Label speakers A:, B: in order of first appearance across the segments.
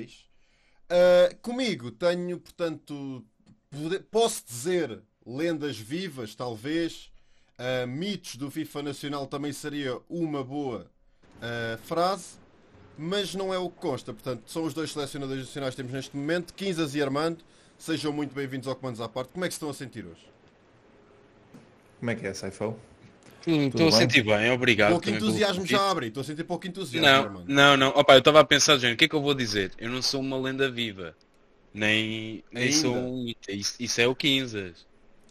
A: mais. Uh, comigo tenho, portanto, posso dizer lendas vivas, talvez. Uh, mitos do FIFA Nacional também seria uma boa uh, frase, mas não é o que consta. Portanto, são os dois selecionadores nacionais que temos neste momento, Quinzas e Armando. Sejam muito bem-vindos ao Comandos à Parte. Como é que se estão a sentir hoje?
B: Como é que é, Saifão?
C: Estou a sentir bem, obrigado.
A: Pouco entusiasmo já abre, estou a sentir pouco entusiasmo.
C: Não, Armando. não, não. Opa, eu estava a pensar, gente, o que é que eu vou dizer? Eu não sou uma lenda viva. Nem, nem sou um... Isso, isso é o Quinzas.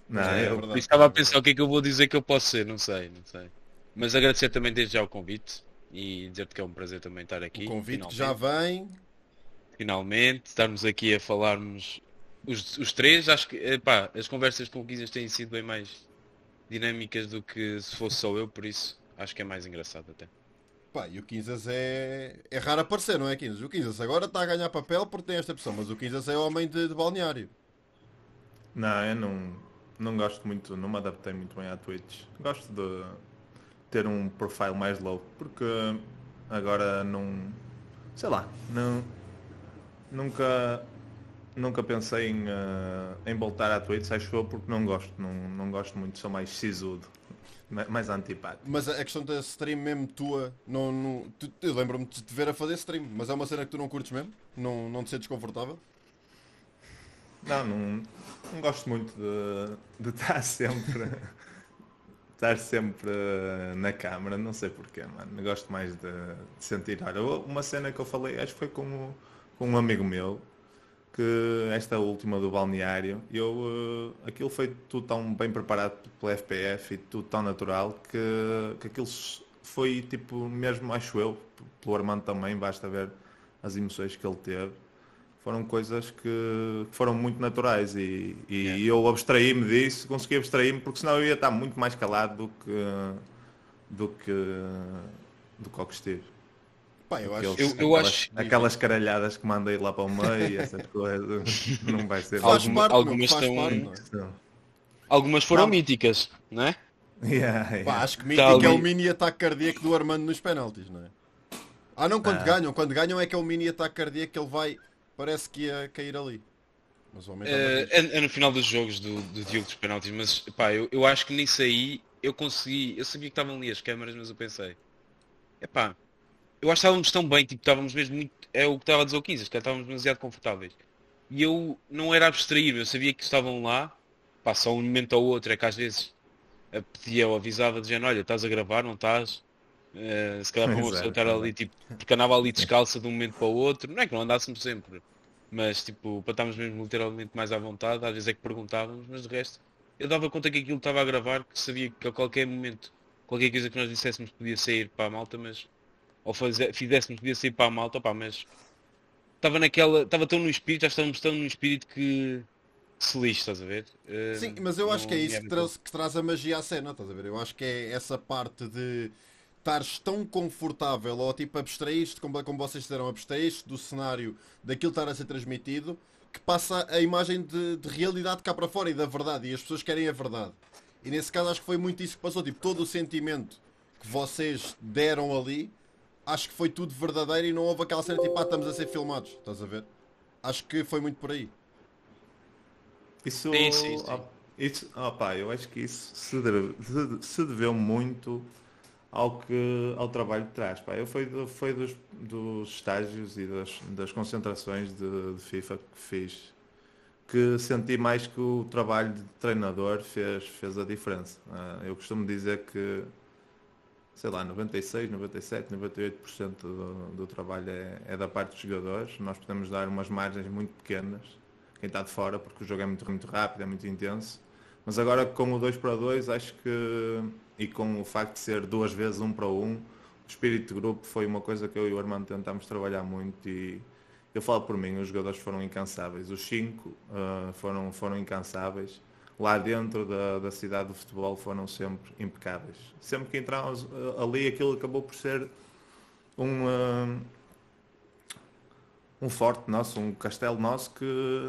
C: Não, é, eu verdade, estava a pensar o que é que eu vou dizer que eu posso ser, não sei, não sei. Mas agradecer também desde já o convite e dizer-te que é um prazer também estar aqui.
A: O convite finalmente. que já vem.
C: Finalmente, estarmos aqui a falarmos os, os três, acho que pá, as conversas com o Quinzas têm sido bem mais dinâmicas do que se fosse só eu, por isso acho que é mais engraçado até.
A: Pá, e o Quinzas é... é raro aparecer, não é Quinzas? O Quinzas agora está a ganhar papel porque tem esta pessoa, mas o Quinzas é homem de, de balneário.
B: Não, eu não, não gosto muito, não me adaptei muito bem à Twitch. Gosto de ter um profile mais low, porque agora não. sei lá, não. Nunca. Nunca pensei em, uh, em voltar à Twitch, acho eu, porque não gosto, não, não gosto muito, sou mais sisudo mais antipático.
A: Mas a questão da stream mesmo tua, não, não tu, eu lembro-me de te ver a fazer stream, mas é uma cena que tu não curtes mesmo? Não, não te sentes confortável?
B: Não, não, não gosto muito de, de estar sempre estar sempre na câmara, não sei porquê, mano. Gosto mais de, de sentir. Olha, uma cena que eu falei, acho que foi com, com um amigo meu, que esta última do balneário, eu uh, aquilo foi tudo tão bem preparado pelo FPF e tudo tão natural que, que aquilo foi tipo mesmo, acho eu, pelo Armando também, basta ver as emoções que ele teve foram coisas que foram muito naturais e, e yeah. eu abstraí-me disso, consegui abstrair-me porque senão eu ia estar muito mais calado do que do que do que estive.
A: Pá, eu acho,
B: eu, eu aquelas, acho... aquelas caralhadas que mandei lá para o meio, essas coisas, não vai ser.
C: Faz parte, algumas estão... Parte, é? Algumas foram não. míticas, não é?
B: Yeah, yeah.
A: Pá, acho que mítico é o mini ataque cardíaco do Armando nos penaltis, não é? Ah não, quando ah. ganham, quando ganham é que é o mini ataque cardíaco que ele vai parece que ia cair ali.
C: Mas o homem é, é, é, no final dos jogos do, do Diogo dos penaltis, mas pá, eu, eu acho que nisso aí eu consegui, eu sabia que estavam ali as câmaras, mas eu pensei, é pá, eu acho que estávamos tão bem, tipo, estávamos mesmo muito, é o que estava a dizer o 15, que estávamos demasiado confortáveis. E eu não era abstrair, eu sabia que estavam lá, só um momento ou outro, é que às vezes pedia ou avisava dizendo, olha, estás a gravar, não estás? Uh, se calhar para uma pessoa estar ali, tipo, porque andava ali descalça de um momento para o outro, não é que não andássemos sempre, mas tipo, para estarmos mesmo literalmente mais à vontade, às vezes é que perguntávamos, mas de resto, eu dava conta que aquilo estava a gravar, que sabia que a qualquer momento, qualquer coisa que nós disséssemos podia sair para a malta, mas, ou fazer, fizéssemos podia sair para a malta, pá, mas estava naquela, estava tão no espírito, já estávamos tão no espírito que, que se lixa, estás a ver?
A: Uh, Sim, mas eu acho que é isso que traz, que traz a magia à cena, estás a ver? Eu acho que é essa parte de estares tão confortável ou tipo abstraíste, como, como vocês disseram, abstraíste do cenário daquilo estar a ser transmitido, que passa a imagem de, de, realidade cá para fora e da verdade. E as pessoas querem a verdade. E nesse caso acho que foi muito isso que passou. Tipo, todo o sentimento que vocês deram ali, acho que foi tudo verdadeiro e não houve aquela cena tipo, ah, estamos a ser filmados. Estás a ver? Acho que foi muito por aí.
B: Isso, sim, sim, sim. isso opa, eu acho que isso se, deve, se deveu muito ao que ao trabalho de trás. Pá, eu foi, do, foi dos, dos estágios e das, das concentrações de, de, FIFA que fiz que senti mais que o trabalho de treinador fez, fez a diferença. Uh, eu costumo dizer que sei lá, 96, 97, 98% do, do trabalho é, é, da parte dos jogadores. Nós podemos dar umas margens muito pequenas, quem está de fora, porque o jogo é muito, muito rápido, é muito intenso. Mas agora com o 2 para 2 acho que e com o facto de ser duas vezes um para um, o espírito de grupo foi uma coisa que eu e o Armando tentámos trabalhar muito e eu falo por mim, os jogadores foram incansáveis, os cinco uh, foram, foram incansáveis. Lá dentro da, da cidade do futebol foram sempre impecáveis. Sempre que entrávamos uh, ali aquilo acabou por ser um, uh, um forte nosso, um castelo nosso que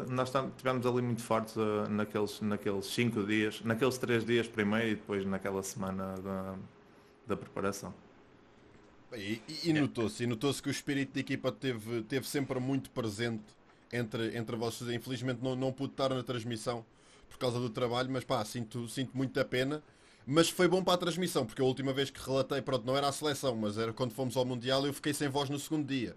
B: nós tivemos ali muito fortes uh, naqueles, naqueles cinco dias, naqueles três dias primeiro e depois naquela semana da, da preparação.
A: E, e notou-se, notou-se que o espírito da equipa teve, teve sempre muito presente entre, entre vocês. Infelizmente não, não pude estar na transmissão por causa do trabalho, mas pá, sinto, sinto muita pena. Mas foi bom para a transmissão, porque a última vez que relatei, pronto, não era a seleção, mas era quando fomos ao Mundial eu fiquei sem voz no segundo dia.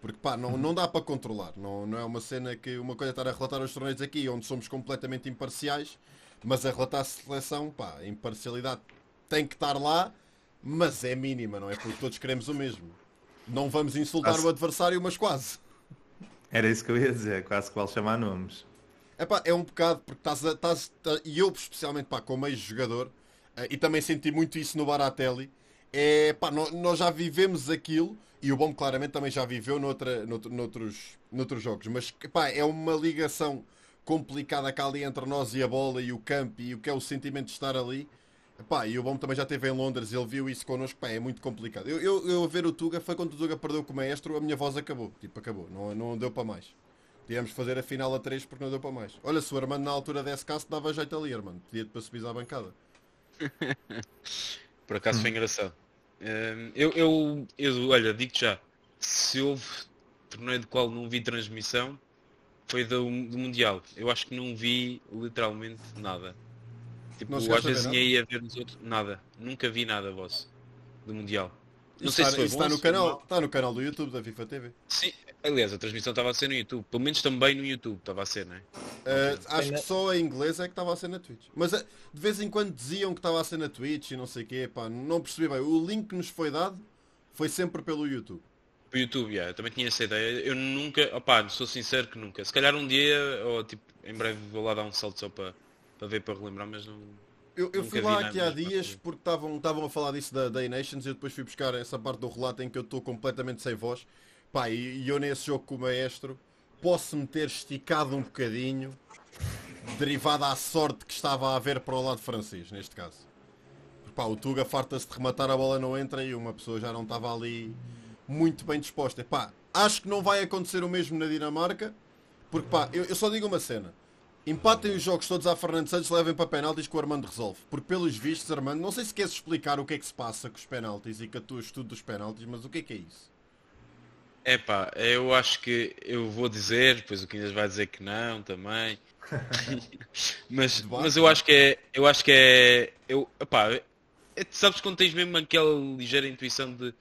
A: Porque pá, não, não dá para controlar. Não, não é uma cena que uma coisa é estar a relatar os torneios aqui, onde somos completamente imparciais, mas a relatar a seleção, pá, a imparcialidade tem que estar lá, mas é mínima, não é? Porque todos queremos o mesmo. Não vamos insultar o adversário, mas quase.
B: Era isso que eu ia dizer, quase que vale chamar nomes.
A: Epá, é um bocado, porque estás a. Estás, tá, e eu, especialmente, pá, como ex-jogador, uh, e também senti muito isso no Baratelli, é, pá, nós, nós já vivemos aquilo, e o Bom claramente também já viveu noutra, noutro, noutros, noutros jogos, mas pá, é uma ligação complicada cá ali entre nós e a bola e o campo e o que é o sentimento de estar ali. Epá, e o Bom também já esteve em Londres, ele viu isso connosco, pá, é muito complicado. Eu, eu, eu a ver o Tuga, foi quando o Tuga perdeu com o maestro, a minha voz acabou, tipo, acabou, não, não deu para mais. Tivemos fazer a final a 3 porque não deu para mais. Olha, se o Armando na altura desse caso, dava jeito ali, Armando. Pedia-te para subir à bancada.
C: Por acaso foi engraçado. Hum, eu, eu, eu, olha, digo já, se houve torneio do qual não vi transmissão, foi do, do Mundial. Eu acho que não vi literalmente nada. Tipo, às vezes ia ver nos outros, nada. Nunca vi nada vosso do Mundial.
A: Não sei se foi está no canal, está no canal do YouTube da FIFA TV.
C: Sim, aliás, a transmissão estava a ser no YouTube, pelo menos também no YouTube estava a ser, não é?
A: Uh, acho que só em inglês é que estava a ser na Twitch. Mas uh, de vez em quando diziam que estava a ser na Twitch e não sei o quê, pá, não percebi bem. O link que nos foi dado foi sempre pelo YouTube.
C: Pelo YouTube, yeah, eu também tinha essa ideia. Eu nunca, opá, sou sincero que nunca. Se calhar um dia, ou tipo, em breve vou lá dar um salto só para, para ver, para relembrar, mas não,
A: eu, eu fui lá aqui há dias porque estavam a falar disso da Day Nations e eu depois fui buscar essa parte do relato em que eu estou completamente sem voz. Pá, e, e eu nesse jogo com o maestro posso-me ter esticado um bocadinho derivado à sorte que estava a haver para o lado francês, neste caso. Pá, o Tuga farta-se de rematar, a bola não entra e uma pessoa já não estava ali muito bem disposta. Pá, acho que não vai acontecer o mesmo na Dinamarca, porque pá, eu, eu só digo uma cena. Empatem os jogos todos à Fernando Santos, levem para penaltis que o Armando resolve. Porque pelos vistos, Armando, não sei se queres explicar o que é que se passa com os penaltis e com a estudo dos penaltis, mas o que é que é isso?
C: É pá, eu acho que eu vou dizer, depois o Quinhas vai dizer que não também. mas, mas eu acho que é. Eu acho que é. Eu, epá, é, sabes quando tens mesmo aquela ligeira intuição de.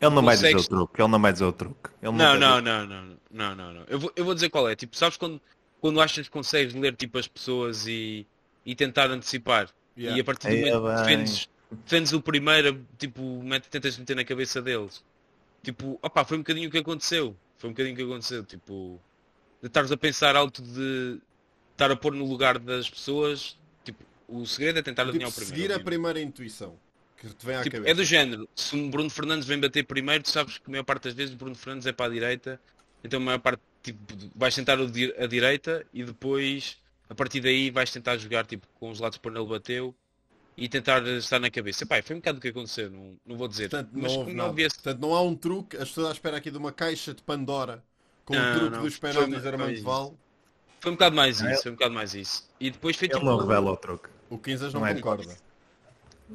B: Ele não vai dizer o truque, ele não vai dizer o truque.
C: Ele não, não, não, não, não, não, não, não. Eu vou, eu vou dizer qual é. Tipo, sabes quando quando achas que consegues ler tipo as pessoas e, e tentar antecipar. Yeah. E a partir do momento que defendes, defendes o primeiro, tipo, tentas meter na cabeça deles. Tipo, opá, foi um bocadinho o que aconteceu. Foi um bocadinho o que aconteceu. Tipo, de estares a pensar alto de estar a pôr no lugar das pessoas. Tipo, o segredo é tentar tipo, adivinhar o primeiro.
A: Seguir a primeira intuição que te vem à tipo, cabeça.
C: É do género. Se o Bruno Fernandes vem bater primeiro, tu sabes que a maior parte das vezes o Bruno Fernandes é para a direita. Então a maior parte tipo, vais tentar a direita e depois a partir daí vais tentar jogar tipo, com os lados por onde ele bateu e tentar estar na cabeça. Pai, foi um bocado o que aconteceu, não, não vou dizer.
A: Portanto, mas não, não, havia... Portanto, não há um truque, as pessoas à espera aqui de uma caixa de Pandora com não, o truque não, dos penaltis Armando Val.
C: Foi um bocado mais isso, foi um bocado mais isso. E depois foi
B: tipo. Ele não revela o truque.
A: O Quinzas não, não é concorda.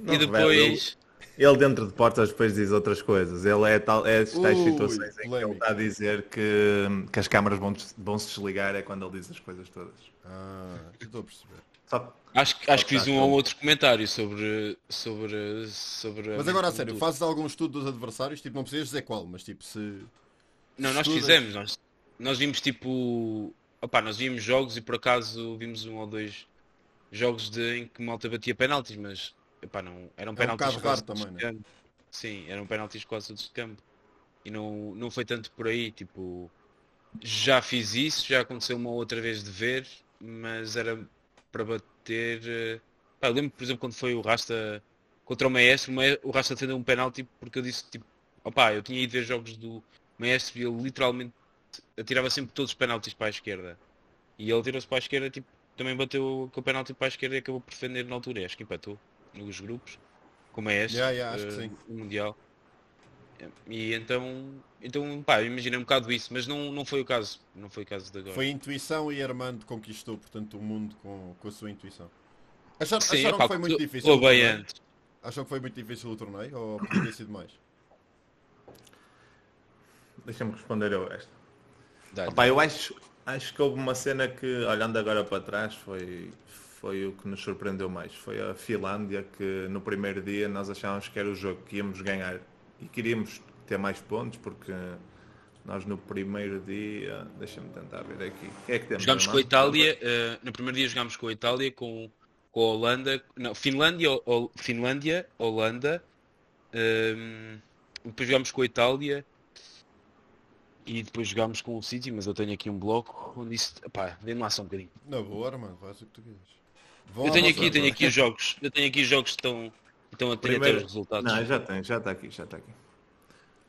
C: e depois.
B: Ele dentro de portas depois diz outras coisas. Ele é tal, é tais situações em que ele está a dizer que, que as câmaras vão, vão se desligar é quando ele diz as coisas todas.
A: Ah, estou a perceber.
C: Só, acho, só acho que fiz um ou outro comentário sobre, sobre, sobre
A: Mas agora a sério, fazes algum estudo dos adversários? Tipo, não precisas dizer qual, mas tipo se.
C: Não, nós estudas... fizemos, nós, nós vimos tipo. Opa, nós vimos jogos e por acaso vimos um ou dois jogos de, em que malta batia penaltis, mas Epá, não, eram é penaltis um quase também, né? Sim, eram penaltis quase de campo. E não, não foi tanto por aí, tipo, já fiz isso, já aconteceu uma outra vez de ver, mas era para bater. Eh, pá, lembro, por exemplo, quando foi o Rasta contra o Maestro, o Rasta defendeu um penalti porque eu disse, tipo, opá, eu tinha ido ver jogos do Maestro e ele literalmente atirava sempre todos os penaltis para a esquerda. E ele tirou-se para a esquerda, tipo, também bateu com o penalti para a esquerda e acabou por defender na altura. Acho que empatou nos grupos, como é este,
A: yeah, yeah, uh,
C: o Mundial. E então, então pá, imaginei um bocado isso, mas não, não foi o caso. Não foi o caso de agora.
A: Foi intuição e Armando conquistou, portanto, o mundo com, com a sua intuição. Acharam, Sim, acharam que foi muito difícil?
C: Bem antes.
A: Acham que foi muito difícil o torneio ou podia ter sido mais?
B: deixa-me responder eu esta. Opa, eu acho, acho que houve uma cena que, olhando agora para trás, foi, foi o que nos surpreendeu mais. Foi a Finlândia, que no primeiro dia nós achávamos que era o jogo que íamos ganhar e queríamos ter mais pontos, porque nós no primeiro dia, deixa-me tentar ver aqui.
C: é que temos? Jogámos com a Itália, uh, no primeiro dia jogámos com a Itália, com, com a Holanda, não, Finlândia, o, Finlândia, Holanda, um, ehm, depois jogámos com a Itália e depois jogámos com o City, mas eu tenho aqui um bloco onde isso. Pá, vem lá só um bocadinho.
A: Na boa, mano, faz o que tu
C: queres. eu tenho aqui, tenho aqui os jogos. Eu tenho aqui os jogos que estão, estão a ter Primeiro... até os resultados.
B: Não, já tem, já está aqui, já está aqui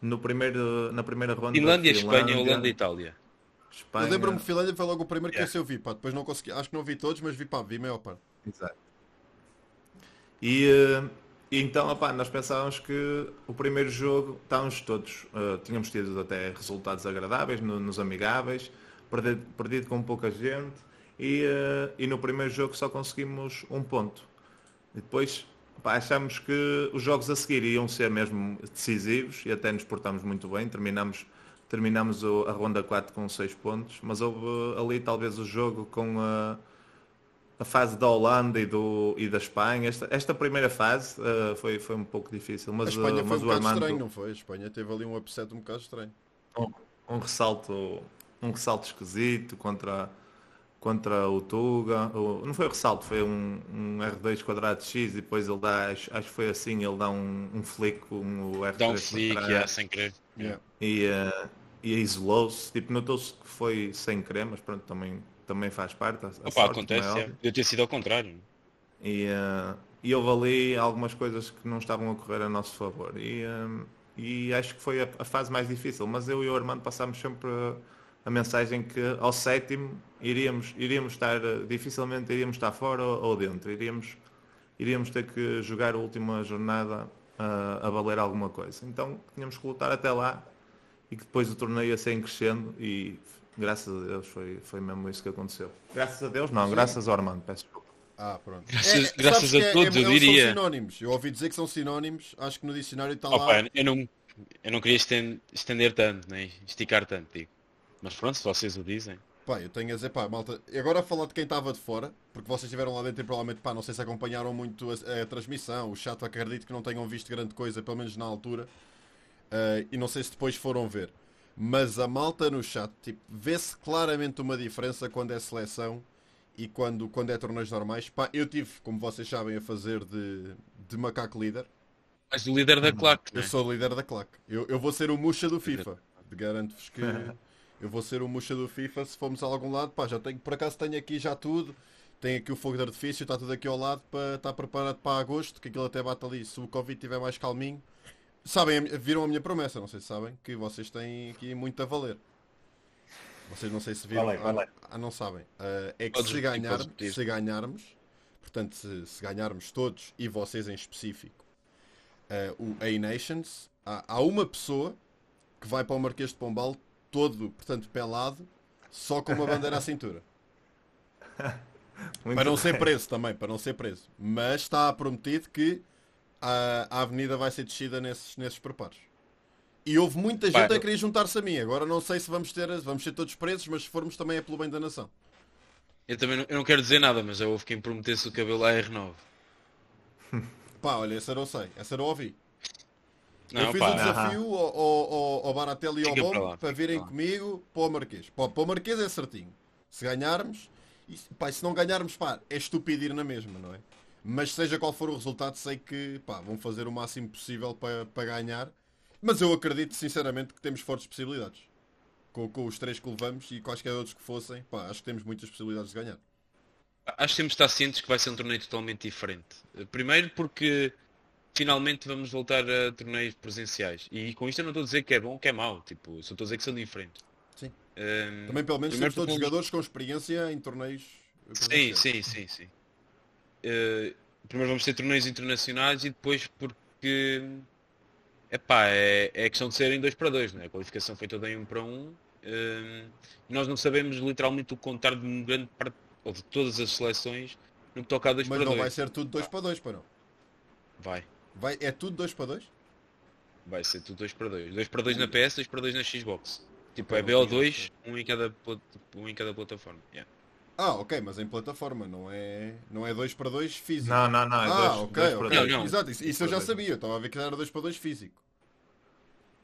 B: no primeiro, na primeira ronda.
C: Finlândia, Finlândia Espanha, Holanda e Itália.
A: Espanha... Eu lembro-me Finlândia foi logo o primeiro que yeah. esse eu vi, pá. Depois não consegui, acho que não vi todos, mas vi pá, vi maior parte.
B: Exato. E, e então, opá, nós pensávamos que o primeiro jogo estávamos todos, uh, tínhamos tido até resultados agradáveis no, nos amigáveis, perdido, perdido com pouca gente e, uh, e no primeiro jogo só conseguimos um ponto. E depois achamos que os jogos a seguir iam ser mesmo decisivos e até nos portamos muito bem. Terminamos, terminamos a ronda 4 com 6 pontos, mas houve ali talvez o jogo com a, a fase da Holanda e, do, e da Espanha. Esta, esta primeira fase uh, foi, foi um pouco difícil. Mas, a
A: Espanha
B: uh,
A: foi um bocado Armando... estranho, não foi? A Espanha teve ali um upset um bocado estranho.
B: Um, um ressalto, um ressalto esquisito contra contra o Tuga, não foi o ressalto, foi um, um R2 quadrado X e depois ele dá, acho, acho que foi assim, ele dá um, um flick com o R3
C: Dá um flick, yeah, sem querer.
B: Yeah. E, uh, e isolou-se, tipo, notou-se que foi sem querer, mas pronto, também, também faz parte. A,
C: Opa, sorte, acontece, é. eu ter sido ao contrário.
B: E, uh, e houve ali algumas coisas que não estavam a correr a nosso favor. E, um, eh, e acho que foi a, a, fase mais difícil, mas eu e o Armando passámos sempre a mensagem que ao sétimo iríamos, iríamos estar, dificilmente iríamos estar fora ou, ou dentro, iríamos, iríamos ter que jogar a última jornada a, a valer alguma coisa. Então tínhamos que lutar até lá e que depois o torneio ia ser crescendo e graças a Deus foi, foi mesmo isso que aconteceu. Graças a Deus não, Sim. graças ao Armando, peço desculpa.
A: Ah, pronto.
C: Graças, é, graças a é, todos, é, eu diria.
A: São sinónimos. Eu ouvi dizer que são sinónimos, acho que no dicionário está Opa,
C: lá. Eu não, eu não queria estender, estender tanto, nem esticar tanto, digo. Mas pronto, se vocês o dizem.
A: Pá, eu tenho a dizer, pá, malta, agora a falar de quem estava de fora, porque vocês estiveram lá dentro e provavelmente, pá, não sei se acompanharam muito a, a transmissão, o chat acredito que não tenham visto grande coisa, pelo menos na altura, uh, e não sei se depois foram ver. Mas a malta no chat, tipo, vê-se claramente uma diferença quando é seleção e quando, quando é torneios normais. Pá, eu tive, como vocês sabem, a fazer de, de macaco líder.
C: Mas o líder da claque,
A: Eu
C: né?
A: sou o líder da claque. Eu, eu vou ser o Muxa do FIFA. Garanto-vos que... Eu vou ser o Muxa do FIFA se formos a algum lado. Pá, já tenho, por acaso tenho aqui já tudo. Tenho aqui o fogo de artifício, está tudo aqui ao lado para estar preparado para agosto, que aquilo até bate ali. Se o Covid estiver mais calminho. Sabem, viram a minha promessa, não sei se sabem, que vocês têm aqui muito a valer. Vocês não sei se viram.
B: Vale, vale.
A: Ah, ah, não sabem. Uh, é que se, ganhar, se ganharmos, portanto, se, se, ganharmos todos e vocês em específico, uh, o A-Nations, há, há uma pessoa que vai para o Marquês de Pombal todo, portanto, pelado, só com uma bandeira à cintura. para não ser preso também, para não ser preso. Mas está prometido que a, a avenida vai ser descida nesses, nesses preparos. E houve muita gente Pai, a querer juntar-se a mim. Agora não sei se vamos ter, vamos ser todos presos, mas se formos também é pelo bem da nação.
C: Eu também não, eu não quero dizer nada, mas já houve quem prometesse o cabelo AR9.
A: Pá, olha, essa não sei, essa não ouvi. Não, eu fiz pá, um desafio ao, ao, ao Baratelli e ao Bom para virem comigo para o Marquês. Para, para o Marquês é certinho. Se ganharmos, e, pá, se não ganharmos, pá, é estúpido ir na mesma, não é? Mas seja qual for o resultado, sei que pá, vão fazer o máximo possível para, para ganhar. Mas eu acredito sinceramente que temos fortes possibilidades. Com, com os três que levamos e quaisquer outros que fossem, pá, acho que temos muitas possibilidades de ganhar.
C: Acho que temos de estar cientes que vai ser um torneio totalmente diferente. Primeiro porque finalmente vamos voltar a torneios presenciais. E com isto eu não estou a dizer que é bom ou que é mau, tipo, só estou a dizer que são diferentes.
A: Sim. Um, Também pelo menos temos todos os jogadores com experiência em torneios.
C: Sim, sim, sim, sim. Uh, primeiro vamos ter torneios internacionais e depois porque epá, é, é questão de serem 2 para 2, é? a qualificação foi toda em 1 um para 1 um, um, e nós não sabemos literalmente o contar de um grande parte, ou de todas as seleções no que toca a 2 para 2.
A: Mas não vai ser tudo 2 para 2, para não?
C: Vai.
A: Vai, é tudo 2 para 2?
C: vai ser tudo 2 para 2. 2 para 2 na PS, 2 para 2 na Xbox. Tipo, é BO2, um em cada, um em cada plataforma. Yeah.
A: Ah, ok, mas em plataforma, não é, não é 2 para 2 físico.
B: Não, não, não, é
A: ah, dois, ok, dois ok. Não, não. Exato, isso, isso eu já sabia, eu estava a ver que era 2 para 2 físico.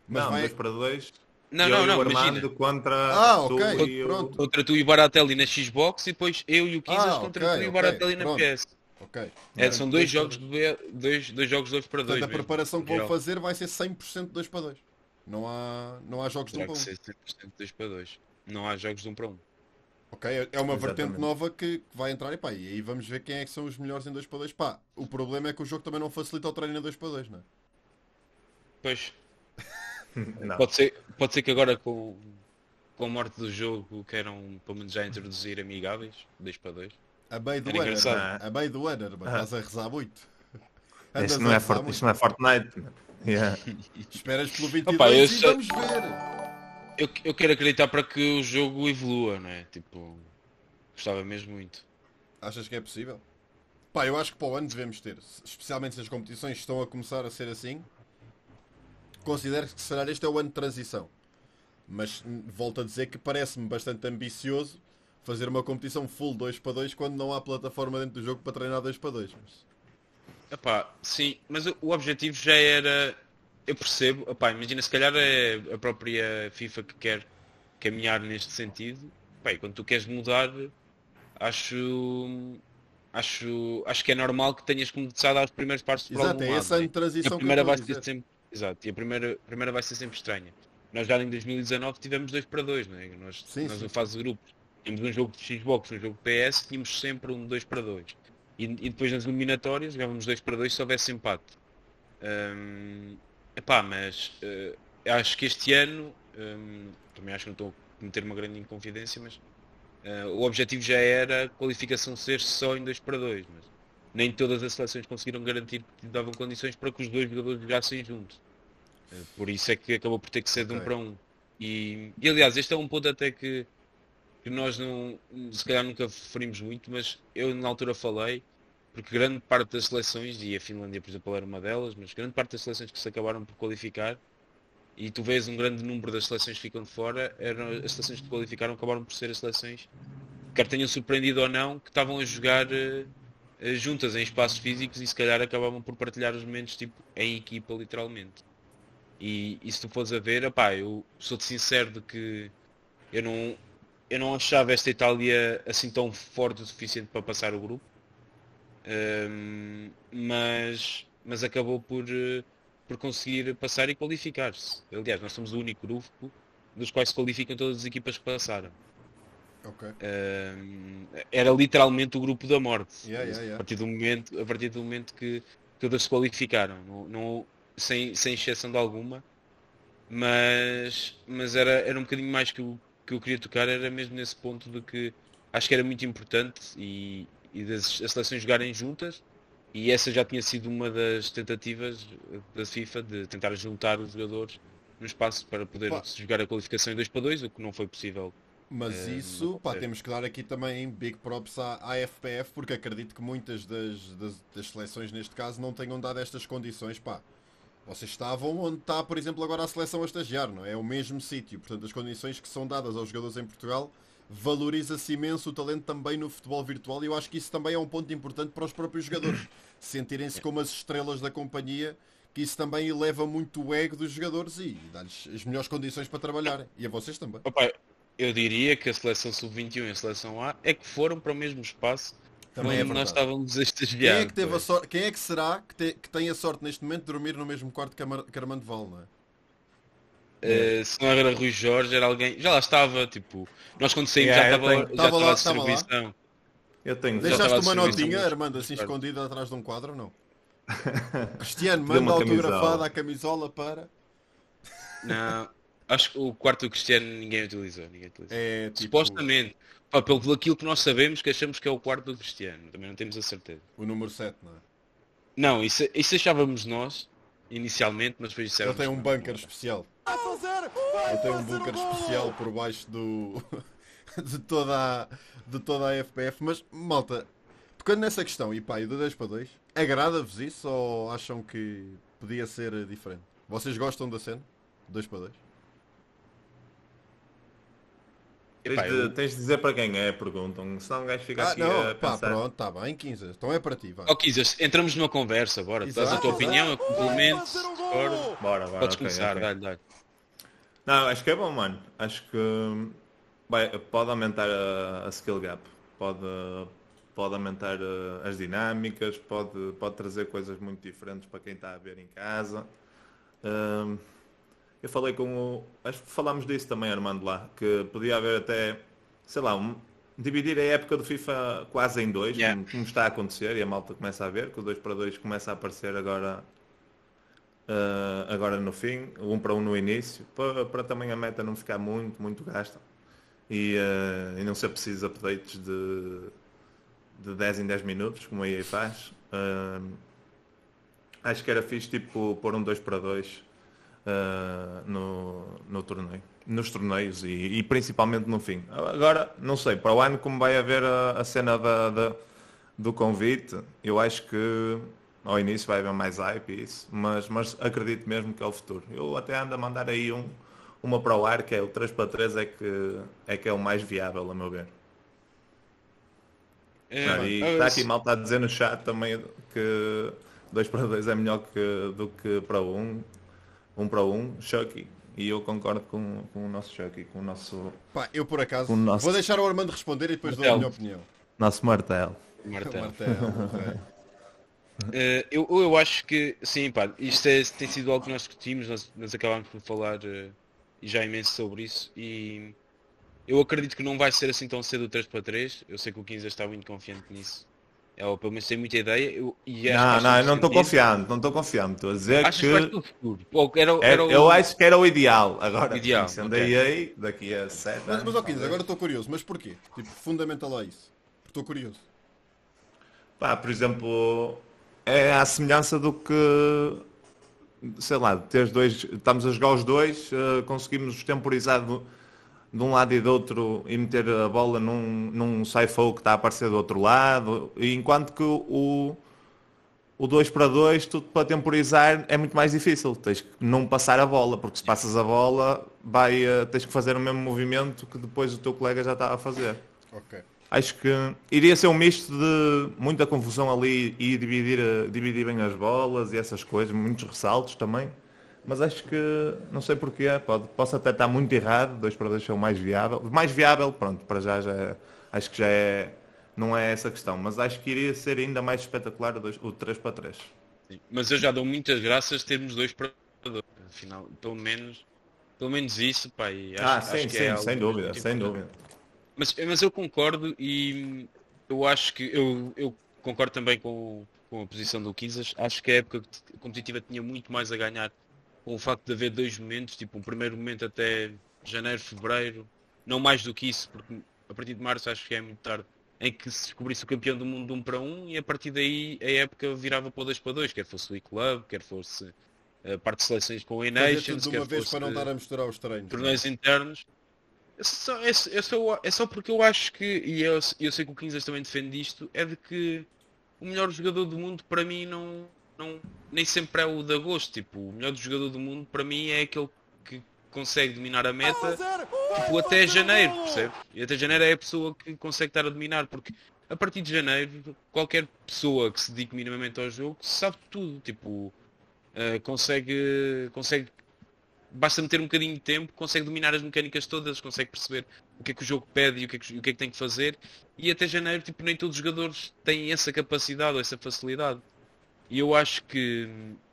B: Mas não, 2 vai... para 2
C: não, não, não,
B: imagina. contra
A: ah, ok, tu pronto.
C: Contra tu e o Baratelli na Xbox e depois eu e o Kizas ah, contra okay, tu e o Baratelli okay, na PS.
A: Ok.
C: É, são dois jogos, de, dois, dois jogos 2 para 2.
A: A preparação que vão fazer vai ser 100% 2 para 2. Não há, não há jogos Terá de 1 um para 1. Um.
C: ser 100% 2 para 2. Não há jogos de 1 um para 1. Um.
A: Ok, é, é uma Exatamente. vertente nova que, que, vai entrar e pá, e aí vamos ver quem é que são os melhores em 2 para 2. Pá, o problema é que o jogo também não facilita o treino em 2 para 2, não é?
C: Pois. pode, ser, pode ser que agora com, com a morte do jogo queiram pelo menos já introduzir amigáveis 2 para 2.
A: A meio do ano, a meio do ano, mas estás a rezar muito.
B: Isto não, é for, isto não é Fortnite. Yeah.
A: Esperas pelo 22 Opa, e sei... vamos ver.
C: Eu, eu quero acreditar para que o jogo evolua, não é? Tipo, gostava mesmo muito.
A: Achas que é possível? Pá, eu acho que para o ano devemos ter, especialmente se as competições estão a começar a ser assim, considero que será este é o ano de transição. Mas volto a dizer que parece-me bastante ambicioso fazer uma competição full 2 para 2 quando não há plataforma dentro do jogo para treinar 2 para 2. Mas...
C: Epá, sim, mas o objetivo já era. Eu percebo, epá, imagina se calhar é a própria FIFA que quer caminhar neste sentido. Epá, quando tu queres mudar, acho. Acho, acho que é normal que tenhas começado aos primeiros passos
A: por Exato, algum é essa lado, transição
C: a primeira vai ser sempre Exato, e a primeira, a primeira vai ser sempre estranha. Nós já em 2019 tivemos 2 para 2, não é? Nós, sim, nós sim. fase de grupos tínhamos um jogo de Xbox, um jogo de PS, tínhamos sempre um 2 para 2. E, e, depois nas eliminatórias jogávamos 2 para 2 se houvesse empate. Um, epá, mas uh, acho que este ano, um, também acho que não estou a cometer uma grande inconfidência, mas uh, o objetivo já era a qualificação ser só em 2 para 2. Mas nem todas as seleções conseguiram garantir que davam condições para que os dois jogadores jogassem juntos. Uh, por isso é que acabou por ter que ser de um okay. para um. E, e aliás, este é um ponto até que que nós não, se calhar nunca referimos muito, mas eu na altura falei porque grande parte das seleções, e a Finlândia, por exemplo, era uma delas, mas grande parte das seleções que se acabaram por qualificar, e tu vês um grande número das seleções que ficam de fora, eram as seleções que qualificaram acabaram por ser as seleções, quer tenham surpreendido ou não, que estavam a jogar uh, juntas em espaços físicos e se calhar acabavam por partilhar os momentos tipo em equipa literalmente. E, e se tu fores a ver, opá, eu sou-te sincero de que eu não, eu não achava esta Itália assim tão forte o suficiente para passar o grupo um, mas, mas acabou por, eh, por conseguir passar e qualificar-se. Aliás, nós somos o único grupo dos quais se qualificam todas as equipas que passaram.
A: Okay.
C: Um, era literalmente o grupo da morte.
A: Yeah, yeah, yeah.
C: A, partir do momento, a partir do momento que todas se qualificaram, não, não, sem, sem exceção de alguma. Mas, mas era, era um bocadinho mais que o que eu queria tocar era mesmo nesse ponto de que acho que era muito importante e, e das as seleções jogarem juntas e essa já tinha sido uma das tentativas da FIFA de tentar juntar os jogadores no espaço para poder pá. jogar a qualificação em 2 para 2, o que não foi possível.
A: Mas é, isso, pá, temos que dar aqui também big props à, à FPF, porque acredito que muitas das, das, das, seleções neste caso não tenham dado estas condições, pá. Vocês estavam onde está, por exemplo, agora a seleção a estagiar, não é? É o mesmo sítio. Portanto, as condições que são dadas aos jogadores em Portugal valoriza-se imenso o talento também no futebol virtual e eu acho que isso também é um ponto importante para os próprios jogadores. Sentirem-se como as estrelas da companhia, que isso também eleva muito o ego dos jogadores e dá-lhes as melhores condições para trabalhar. E a vocês também.
C: Opa, eu diria que a seleção sub-21 e a seleção A é que foram para o mesmo espaço também é nós estávamos a estagiar.
A: Quem é que, teve a sorte, quem é que será que, te, que tem a sorte neste momento de dormir no mesmo quarto que, Ar que Armando Val, não é?
C: Uh, se não era Rui Jorge, era alguém. Já lá estava, tipo. Nós quando saímos yeah, já estava, já estava lá, a distribuição. Lá.
A: Eu tenho. Deixaste uma notinha, Armando, assim escondida atrás de um quadro ou não? Cristiano, manda autografada a camisola para.
C: Não, acho que o quarto do Cristiano ninguém utilizou. Ninguém utilizou.
A: É, tipo...
C: Supostamente. Pá, pelo aquilo que nós sabemos, que achamos que é o quarto do Cristiano. Também não temos a certeza.
A: O número 7, não é?
C: Não, isso, isso achávamos nós, inicialmente, mas depois disseram.
A: Ele tem um bunker especial. Ele tem um bunker especial por baixo do. de toda a. de toda a FPF. Mas, malta, tocando nessa questão, e pá, e do 2 para 2, agrada-vos isso ou acham que podia ser diferente? Vocês gostam da cena? 2 para 2?
B: Tens, de, eu... tens de dizer para quem é, perguntam. Senão um gajo fica
A: ah,
B: aqui
A: não,
B: a
A: pá, pronto, está bem, 15. Então é para ti, vai.
C: Ó, oh, 15, entramos numa conversa, bora. Exato, Dás a tua exato. opinião, eu complemento. Bora,
B: bora, bora.
C: Podes okay, começar, okay. dá-lhe, dá-lhe.
B: Não, acho que é bom, mano. Acho que vai, pode aumentar a, a skill gap. Pode, pode aumentar uh, as dinâmicas, pode, pode trazer coisas muito diferentes para quem está a ver em casa. Uh, eu falei com o. Acho que falámos disso também, Armando, lá, que podia haver até, sei lá, um, dividir a época do FIFA quase em dois, yeah. como, como, está a acontecer, e a malta começa a ver, que o 2 para 2 começa a aparecer agora. Uh, agora no fim, um para um no início, para, para também a meta não ficar muito, muito gasta e, uh, e não ser preciso updates de, de 10 em 10 minutos, como a EA faz. Uh, acho que era fixe tipo pôr um 2 para 2 uh, no, no torneio, nos torneios e, e, principalmente no fim. Agora, não sei, para o ano como vai haver a, a cena da, da, do convite, eu acho que ao início vai haver mais hype e isso, mas, mas acredito mesmo que é o futuro. Eu até ando a mandar aí um, uma para o ar, que é o 3 para 3 é que é, que é o mais viável, a meu ver. É, e está aqui mal está a dizer no chat também que 2 para 2 é melhor que, do que para 1. Um, 1 um para 1, um, Chucky. E eu concordo com, com o nosso Chucky, com o nosso.
A: Pá, eu por acaso nosso... vou deixar o Armando responder e depois martelo. dou a minha opinião.
B: Nosso martelo.
C: Martelo. martelo Uh, eu, eu acho que sim, pá, isto é, tem sido algo que nós discutimos, nós, nós acabámos por falar uh, já imenso sobre isso e eu acredito que não vai ser assim tão cedo o 3 para 3. Eu sei que o 15 está muito confiante nisso. É, ou pelo menos tem muita ideia. Eu,
B: e não, não, eu não estou confiante, não estou confiante. Estou a dizer
C: Achas
B: que.
C: que futuro? Era, era,
B: era
C: o...
B: Eu acho que era o ideal. Agora,
C: ideal,
B: sendo okay. aí, daqui a 7
A: Mas, mas ó, 15, agora estou curioso. Mas porquê? Tipo, fundamental a isso. Estou curioso.
B: Pá, por exemplo, é a semelhança do que sei lá, ter dois, estamos a jogar os dois, uh, conseguimos temporizar de, um lado e do outro e meter a bola num, num Saifou que está a aparecer do outro lado, enquanto que o, o 2 para 2, tudo para temporizar é muito mais difícil, tens que não passar a bola, porque se passas a bola, vai, uh, tens que fazer o mesmo movimento que depois o teu colega já está a fazer.
A: Okay
B: acho que iria ser um misto de muita confusão ali e dividir, dividir bem as bolas e essas coisas, muitos ressaltos também. Mas acho que, não sei porquê, pode, posso até estar muito errado, 2 para 2 é o mais viável. Mais viável, pronto, para já, já acho que já é, não é essa questão, mas acho que iria ser ainda mais espetacular o 3 para 3.
C: Sim, mas eu já dou muitas graças termos 2 para 2, afinal, pelo menos, pelo menos isso, pá,
B: acho, ah, sim, acho sim, é sem dúvida, sem dúvida.
C: Mas, mas eu concordo e eu acho que eu, eu concordo também com, com a posição do Kizas. Acho que a época competitiva tinha muito mais a ganhar com o facto de haver dois momentos, tipo um primeiro momento até janeiro, fevereiro, não mais do que isso, porque a partir de março acho que é muito tarde, em que se descobrisse o campeão do mundo de 1 um para 1 um, e a partir daí a época virava para 2 para 2, quer fosse o e-club, quer fosse a parte de seleções com o E-Nations,
A: quer fosse para não estar a misturar os treinos.
C: Torneios internos. É só, é, é, só, é só porque eu acho que, e eu, eu sei que o Quinzas também defende isto, é de que o melhor jogador do mundo para mim não, não nem sempre é o de agosto. Tipo, o melhor jogador do mundo para mim é aquele que consegue dominar a meta tipo, até janeiro, percebe? E até janeiro é a pessoa que consegue estar a dominar, porque a partir de janeiro qualquer pessoa que se dedique minimamente ao jogo sabe tudo, tipo, uh, consegue, consegue basta meter um bocadinho de tempo, consegue dominar as mecânicas todas, consegue perceber o que é que o jogo pede e o que é que, o que, é que tem que fazer. E até janeiro, tipo, nem todos os jogadores têm essa capacidade ou essa facilidade. E eu acho que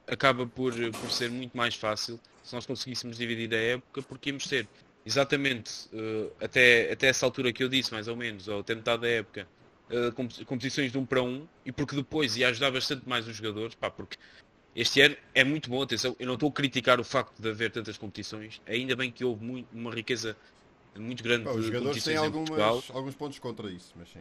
C: acaba por, por ser muito mais fácil se nós conseguíssemos dividir a época, porque íamos ter exatamente uh, até, até essa altura que eu disse, mais ou menos, ou até metade da época, uh, competições de um para um, e porque depois ia ajudar bastante mais os jogadores, pá, porque este ano é muito bom, atenção, eu não estou a criticar o facto de haver tantas competições, ainda bem que houve muito, uma riqueza muito grande
A: Pá, os jogadores têm algumas, alguns pontos contra isso, mas sim.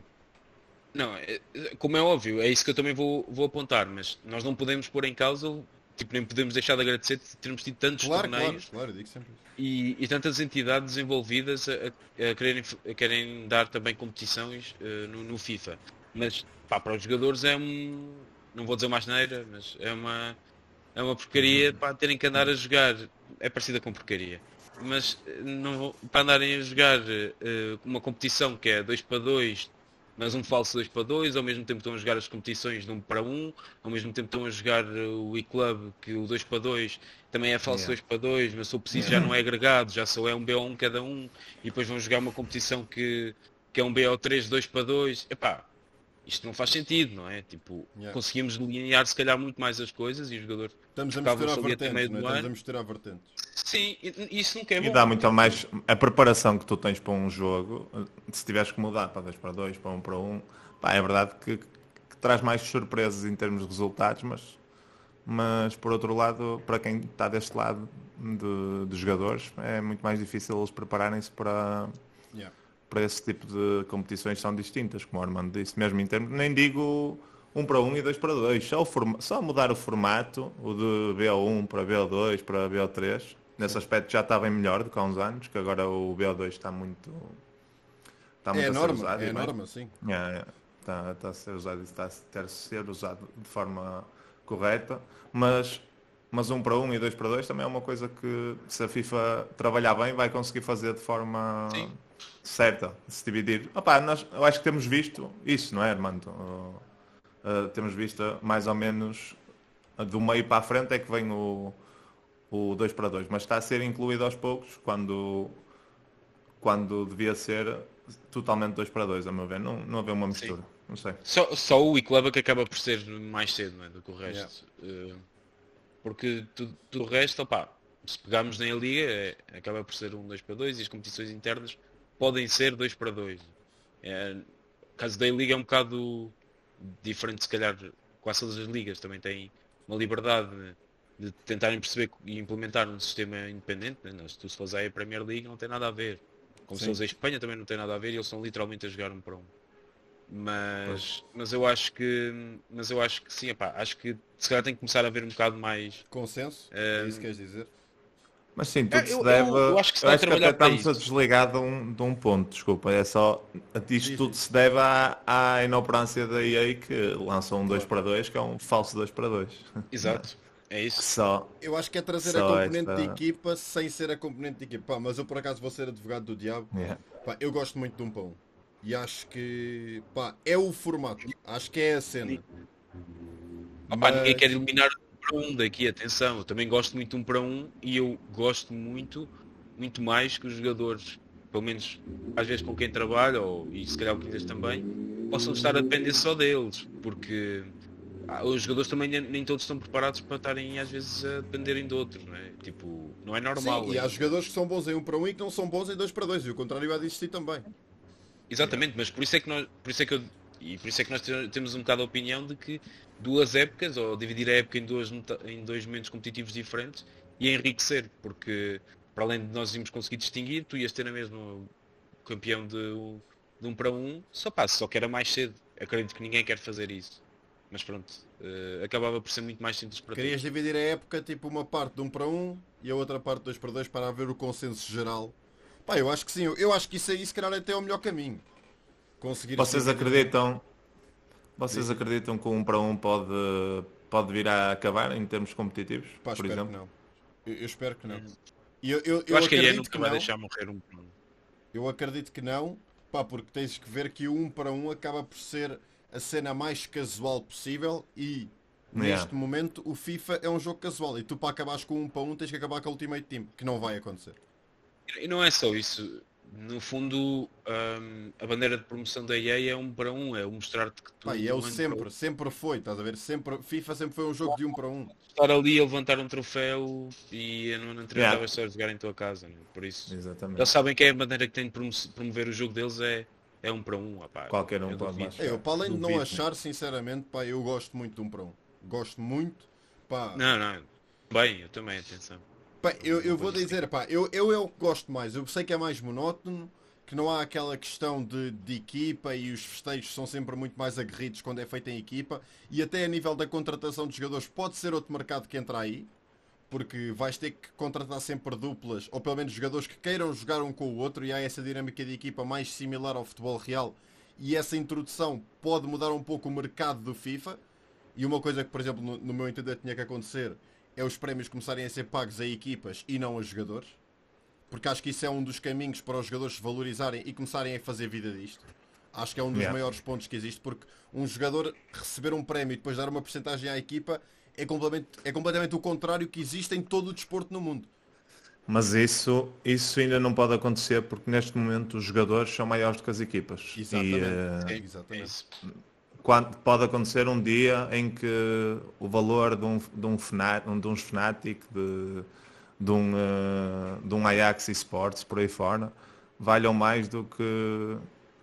C: Não, é, como é óbvio, é isso que eu também vou, vou apontar, mas nós não podemos pôr em causa, tipo, nem podemos deixar de agradecer de termos tido tantos
A: claro,
C: torneios
A: claro, claro,
C: e, e, tantas entidades envolvidas a, a, quererem, a querem dar também competições uh, no, no, FIFA. Mas pá, para os jogadores é um, não vou dizer mais neira, mas é uma é uma porcaria para terem que andar a jogar. É parecida com porcaria. Mas não, para andarem a jogar uh, uma competição que é 2 para 2, mas um falso 2 para 2, ao mesmo tempo estão a jogar as competições de 1 um para 1, um, ao mesmo tempo estão a jogar o e-club, que o 2 para 2 também é falso yeah. 2 para 2, mas se eu preciso já não é agregado, já só é um BO1 cada um, e depois vão jogar uma competição que, que é um BO3 2 para 2. Epá, isto não faz sentido, não é? Tipo, yeah. conseguimos delinear se calhar muito mais as coisas e os jogadores
A: estamos a misturar vertentes, meio do estamos a misturar vertentes.
C: Sim, isso nunca é bom.
B: E dá muito mais a preparação que tu tens para um jogo, se tiveres que mudar para 2 para 2, para 1 um para 1, um, pá, é verdade que, que, traz mais surpresas em termos de resultados, mas, mas por outro lado, para quem está deste lado de, de jogadores, é muito mais difícil eles prepararem-se para yeah para esse tipo de competições são distintas, como o Armando disse, mesmo em termos, nem digo 1 um para 1 um e 2 para 2, só, forma, só mudar o formato, o de BO1 para BO2 para BO3, nesse aspecto já bem melhor do que há uns anos, que agora o BO2 está muito,
A: está muito é a, enorme, ser usado. É enorme, sim.
B: É, é, está, está a ser usado, está a ter, ser usado de forma correta, mas mas um para um e dois para dois também é uma coisa que se a FIFA trabalhar bem vai conseguir fazer de forma Sim certa de se dividir. Opa, nós, eu acho que temos visto isso, não é, Armando? Uh, uh, temos visto mais ou menos do meio para a frente é que vem o, o 2 para 2, mas está a ser incluído aos poucos quando, quando devia ser totalmente 2 para 2, a meu ver. Não, não haver uma mistura. Sim. Não sei.
C: Só, só o e-club é que acaba por ser mais cedo não é, do que o resto. Yeah. Uh, porque tudo, tudo o resto, opá, se pegarmos na liga, é, acaba por ser um 2 para 2 e as competições internas podem ser 2 para 2. É, o caso da liga é um bocado diferente, se calhar, quase todas as ligas também têm uma liberdade de tentarem perceber e implementar um sistema independente. Né? Se tu se fores a Premier League não tem nada a ver. Como Sim. se fosse a Espanha também não tem nada a ver e eles são literalmente a jogar um para um. Mas, mas eu acho que mas eu acho que sim, epá, acho que se calhar tem que começar a haver um bocado mais
A: consenso, é isso que queres dizer?
B: Mas sim, tudo é, se deve. Eu, eu acho que, se eu acho que até estamos a desligar de um, de um ponto, desculpa. É só. Isto tudo se deve à, à inoperância da EA que lançou um 2 para 2, que é um falso 2 para 2.
C: Exato. É isso.
B: Só,
A: eu acho que é trazer a componente esta... de equipa sem ser a componente de equipa. Pá, mas eu por acaso vou ser advogado do diabo. Yeah. Pá, eu gosto muito de um pão. E acho que pá, é o formato. Acho que é a cena.
C: Mas... ninguém quer eliminar para um daqui, atenção, eu também gosto muito de um para um e eu gosto muito, muito mais que os jogadores, pelo menos às vezes com quem trabalho, ou, e se calhar o Quintas também, possam estar a depender só deles, porque ah, os jogadores também nem todos estão preparados para estarem às vezes a dependerem de outros, não é? Tipo, não é normal.
A: Sim, e há jogadores que são bons em um para um e que não são bons em dois para dois, e o contrário vai existir também.
C: Exatamente, mas por isso é que nós, por isso é que eu, e por isso é que nós temos um bocado a opinião de que duas épocas, ou dividir a época em, duas, em dois momentos competitivos diferentes e enriquecer, porque para além de nós irmos conseguir distinguir, tu ias ter a mesma campeão de, de um para um, só passa, só que era mais cedo. Acredito que ninguém quer fazer isso. Mas pronto, uh, acabava por ser muito mais simples para
A: Querias todos. dividir a época tipo uma parte de um para um e a outra parte de dois para dois para haver o consenso geral. Pá, eu acho que sim, eu acho que isso aí se calhar até é o melhor caminho.
B: Conseguir Vocês acreditam vocês acreditam que um para um pode, pode vir a acabar em termos competitivos,
A: Pá,
B: por exemplo?
A: não. Eu, eu, espero que não.
C: Eu, eu, eu, eu acho que a nunca vai deixar morrer um para um.
A: Eu acredito que não, pá, porque tens que ver que o um para um acaba por ser a cena mais casual possível e yeah. neste momento o FIFA é um jogo casual e tu para acabares com um para um tens que acabar com o Ultimate Team, que não vai acontecer.
C: E não é só isso no fundo, um, a bandeira de promoção da EA é um para um, é mostrar-te que tu.
A: E é o sempre, sempre foi, estás a ver? Sempre, FIFA sempre foi um jogo de um para um.
C: Estar ali a levantar um troféu e não anterior yeah. só a jogar em tua casa, né? por isso. Exatamente. Eles sabem que é a bandeira que tem de promover o jogo deles é, é um para um. Opá,
B: Qualquer um pode mais.
A: Eu, para além de não achar, sinceramente, pá, eu gosto muito de um para um. Gosto muito. Pá.
C: Não, não. Bem, eu também, atenção.
A: Pá, eu, eu vou dizer, pá, eu, eu, eu gosto mais. Eu sei que é mais monótono, que não há aquela questão de, de equipa e os festejos são sempre muito mais aguerridos quando é feito em equipa. E até a nível da contratação de jogadores pode ser outro mercado que entra aí. Porque vais ter que contratar sempre duplas, ou pelo menos jogadores que queiram jogar um com o outro, e há essa dinâmica de equipa mais similar ao futebol real. E essa introdução pode mudar um pouco o mercado do FIFA. E uma coisa que, por exemplo, no, no meu entender tinha que acontecer é os prémios começarem a ser pagos a equipas e não a jogadores. Porque acho que isso é um dos caminhos para os jogadores se valorizarem e começarem a fazer vida disto. Acho que é um dos yeah. maiores pontos que existe, porque um jogador receber um prémio e depois dar uma porcentagem à equipa é completamente, é completamente o contrário que existe em todo o desporto no mundo.
B: Mas isso, isso ainda não pode acontecer porque neste momento os jogadores são maiores do que as equipas.
A: Exatamente. E, uh, Exatamente.
B: Quando, pode acontecer um dia em que o valor de um, de um, Fnat, de uns Fnatic, de, de, um, uh, de um Ajax Esports, por aí fora, valham mais do que,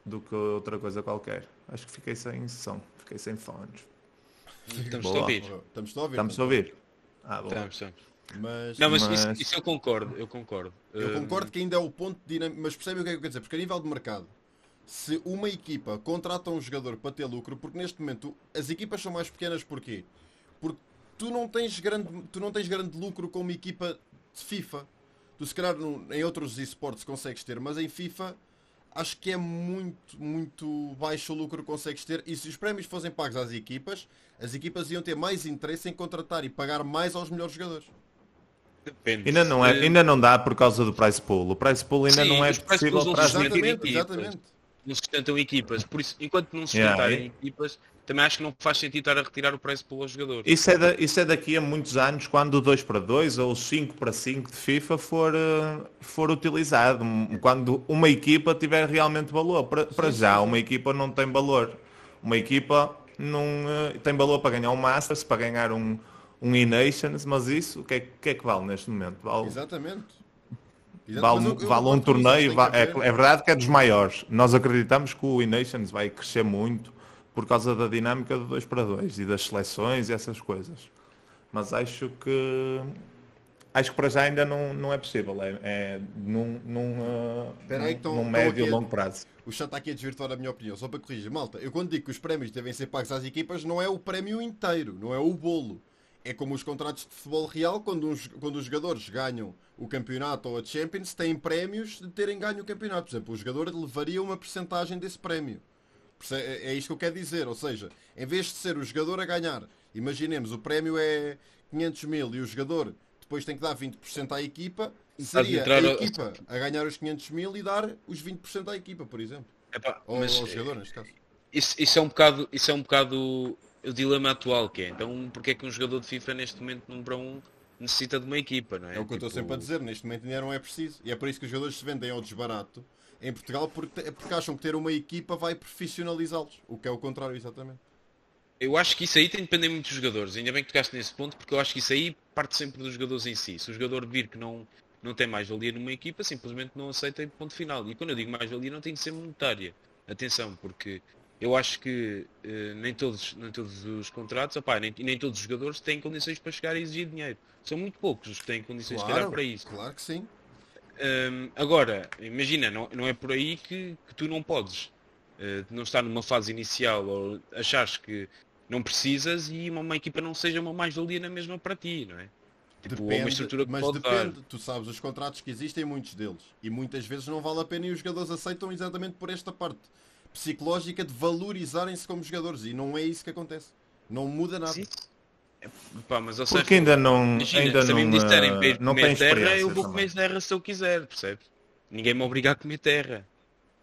B: do que outra coisa qualquer. Acho que fiquei sem som, fiquei sem fones.
C: Estamos a ouvir.
A: Estamos a ouvir.
B: Estamos a ouvir.
C: Ah, boa. Estamos, estamos. Mas, não, mas, mas... Isso, isso, eu concordo, eu concordo.
A: Eu concordo que ainda é o ponto de dinâmico, mas percebe o que é que eu quero dizer? Porque a nível de mercado, se uma equipa contrata um jogador para ter lucro, porque neste momento as equipas são mais pequenas porquê? Porque tu não tens grande, tu não tens grande lucro com uma equipa de FIFA. Tu se calhar em outros esportes consegues ter, mas em FIFA acho que é muito, muito baixo o lucro que consegues ter. E se os prémios fossem pagos às equipas, as equipas iam ter mais interesse em contratar e pagar mais aos melhores jogadores.
B: Depende. Ainda não, é, ainda não dá por causa do price pool. O price pool ainda Sim, não é possível para as
A: exatamente, exatamente.
C: Não sustentam equipas. Por isso, enquanto não sustentarem yeah, equipas, também acho que não faz sentido estar a retirar o price pool aos jogadores.
B: Isso é, da, isso é daqui a muitos anos, quando o 2 para 2 ou o 5 para 5 de FIFA for, uh, for utilizado. Quando uma equipa tiver realmente valor. Para, para já, uma equipa não tem valor. Uma equipa não uh, tem valor para ganhar um Masters, para ganhar um um E-Nations, mas isso, o que, é, que é que vale neste momento? Vale,
A: Exatamente.
B: Vale, um torneio, é, é, verdade que é dos maiores. Nós acreditamos que o E-Nations vai crescer muito por causa da dinâmica do 2 para 2 e das seleções e essas coisas. Mas acho que acho que para já ainda não, não é possível. É, é num, num, uh,
A: aí, então,
B: num médio e longo prazo.
A: O chat está aqui a desvirtuar a minha opinião, só para corrigir. Malta, eu quando digo que os prémios devem ser pagos às equipas, não é o prémio inteiro, não é o bolo é como os contratos de futebol real, quando, uns, quando os jogadores ganham o campeonato ou a Champions, têm prémios de terem ganho o campeonato. Por exemplo, o jogador levaria uma percentagem desse prémio. É, é isto que eu quero dizer. Ou seja, em vez de ser o jogador a ganhar, imaginemos, o prémio é 500 mil e o jogador depois tem que dar 20% à equipa, seria a equipa a ganhar os 500 mil e dar os 20% à equipa, por exemplo.
C: Epá,
A: ou ao jogador, neste caso.
C: Isso, isso, é um bocado, isso é um bocado o dilema atual que é. Então, porque é que um jogador de FIFA neste momento número 1 necessita de uma equipa, não é?
A: É o que tipo... eu estou tipo, sempre a dizer, neste momento ainda não é preciso. E é por isso que os jogadores se vendem ao desbarato em Portugal, porque, é porque acham que ter uma equipa vai profissionalizá-los. O que é o contrário, exatamente.
C: Eu acho que isso aí tem de depender muito dos jogadores. Ainda bem que tocaste nesse ponto, porque eu acho que isso aí parte sempre dos jogadores em si. Se o jogador vir que não, não tem mais valia numa equipa, simplesmente não aceita em ponto final. E quando eu digo mais valia, não tem de ser monetária. Atenção, porque eu acho que uh, nem, todos, nem todos os contratos, opá, nem, nem todos os jogadores têm condições para chegar a exigir dinheiro. São muito poucos os que têm condições claro, para isso.
A: Claro que sim.
C: Um, agora, imagina, não, não é por aí que, que tu não podes uh, não estar numa fase inicial ou achares que não precisas e uma, uma equipa não seja uma mais-valia na mesma para ti, não é?
A: Tipo, depende, uma estrutura que mas depende, dar. tu sabes, os contratos que existem, muitos deles, e muitas vezes não vale a pena e os jogadores aceitam exatamente por esta parte psicológica de valorizarem-se como jogadores e não é isso que acontece. Não muda nada. Sim.
C: Pá, mas,
B: seja, Porque ainda não, imagina, ainda não, uh, não tem
C: terra, eu vou comer terra se eu quiser, percebe? Ninguém me obriga a comer terra.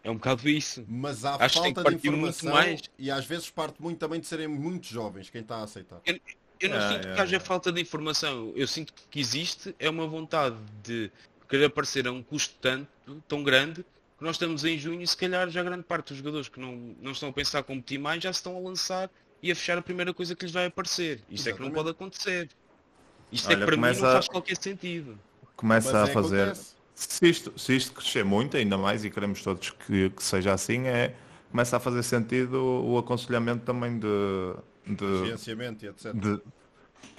C: É um bocado isso.
A: Mas há Acho falta de informação mais. e às vezes parte muito também de serem muito jovens quem está a aceitar.
C: Eu, eu não ah, sinto é, que haja é. falta de informação. Eu sinto que existe é uma vontade de querer aparecer a um custo tanto, tão grande nós estamos em junho e se calhar já grande parte dos jogadores que não, não estão a pensar a competir mais já se estão a lançar e a fechar a primeira coisa que lhes vai aparecer. Isto Exatamente. é que não pode acontecer. Isto Olha, é que para mim não faz qualquer sentido.
B: Começa Mas a é fazer. Se isto, se isto crescer muito, ainda mais, e queremos todos que, que seja assim, é começa a fazer sentido o aconselhamento também de. de
A: Gerenciamento e etc.
B: De,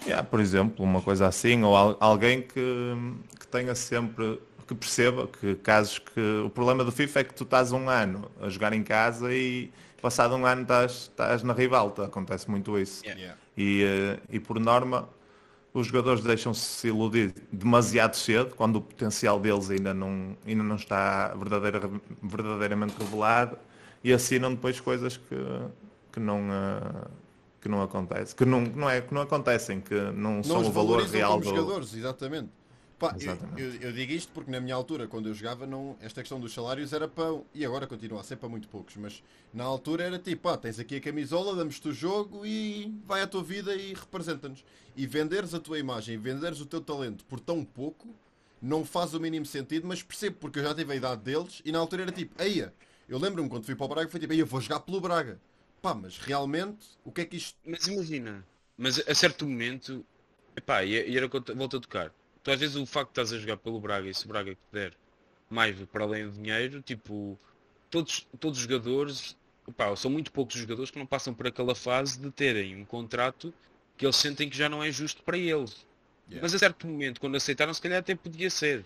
B: yeah, por exemplo, uma coisa assim, ou alguém que, que tenha sempre que perceba que casos que o problema do FIFA é que tu estás um ano a jogar em casa e passado um ano estás, estás na ribalta, acontece muito isso.
A: Yeah.
B: E, eh, e por norma os jogadores deixam-se iludir demasiado cedo, quando o potencial deles ainda não, ainda não está verdadeira, verdadeiramente revelado e assinam depois coisas que, que, não, eh, que não acontece, que não, não é que não acontecem, que não, não são o valor real
A: dos jogadores, exatamente. Pá, eu, eu, eu, digo isto porque na minha altura, quando eu jogava, não, esta questão dos salários era para. E agora continua a ser para muito poucos, mas na altura era tipo, pá, tens aqui a camisola, damos-te o jogo e vai à tua vida e representa-nos. E venderes a tua imagem, venderes o teu talento por tão pouco, não faz o mínimo sentido, mas percebo porque eu já tive a idade deles e na altura era tipo, eia, eu lembro-me quando fui para o Braga, foi tipo, eia, vou jogar pelo Braga. Pá, mas realmente, o que é que isto.
C: Mas imagina, mas a certo momento, epá, e era volta a tocar tu às vezes o facto de estás a jogar pelo Braga e se o Braga te der mais para além do dinheiro, tipo, todos, todos os jogadores, opa, são muito poucos jogadores que não passam por aquela fase de terem um contrato que eles sentem que já não é justo para eles. Yeah. Mas a certo momento, quando aceitaram, se calhar até podia ser.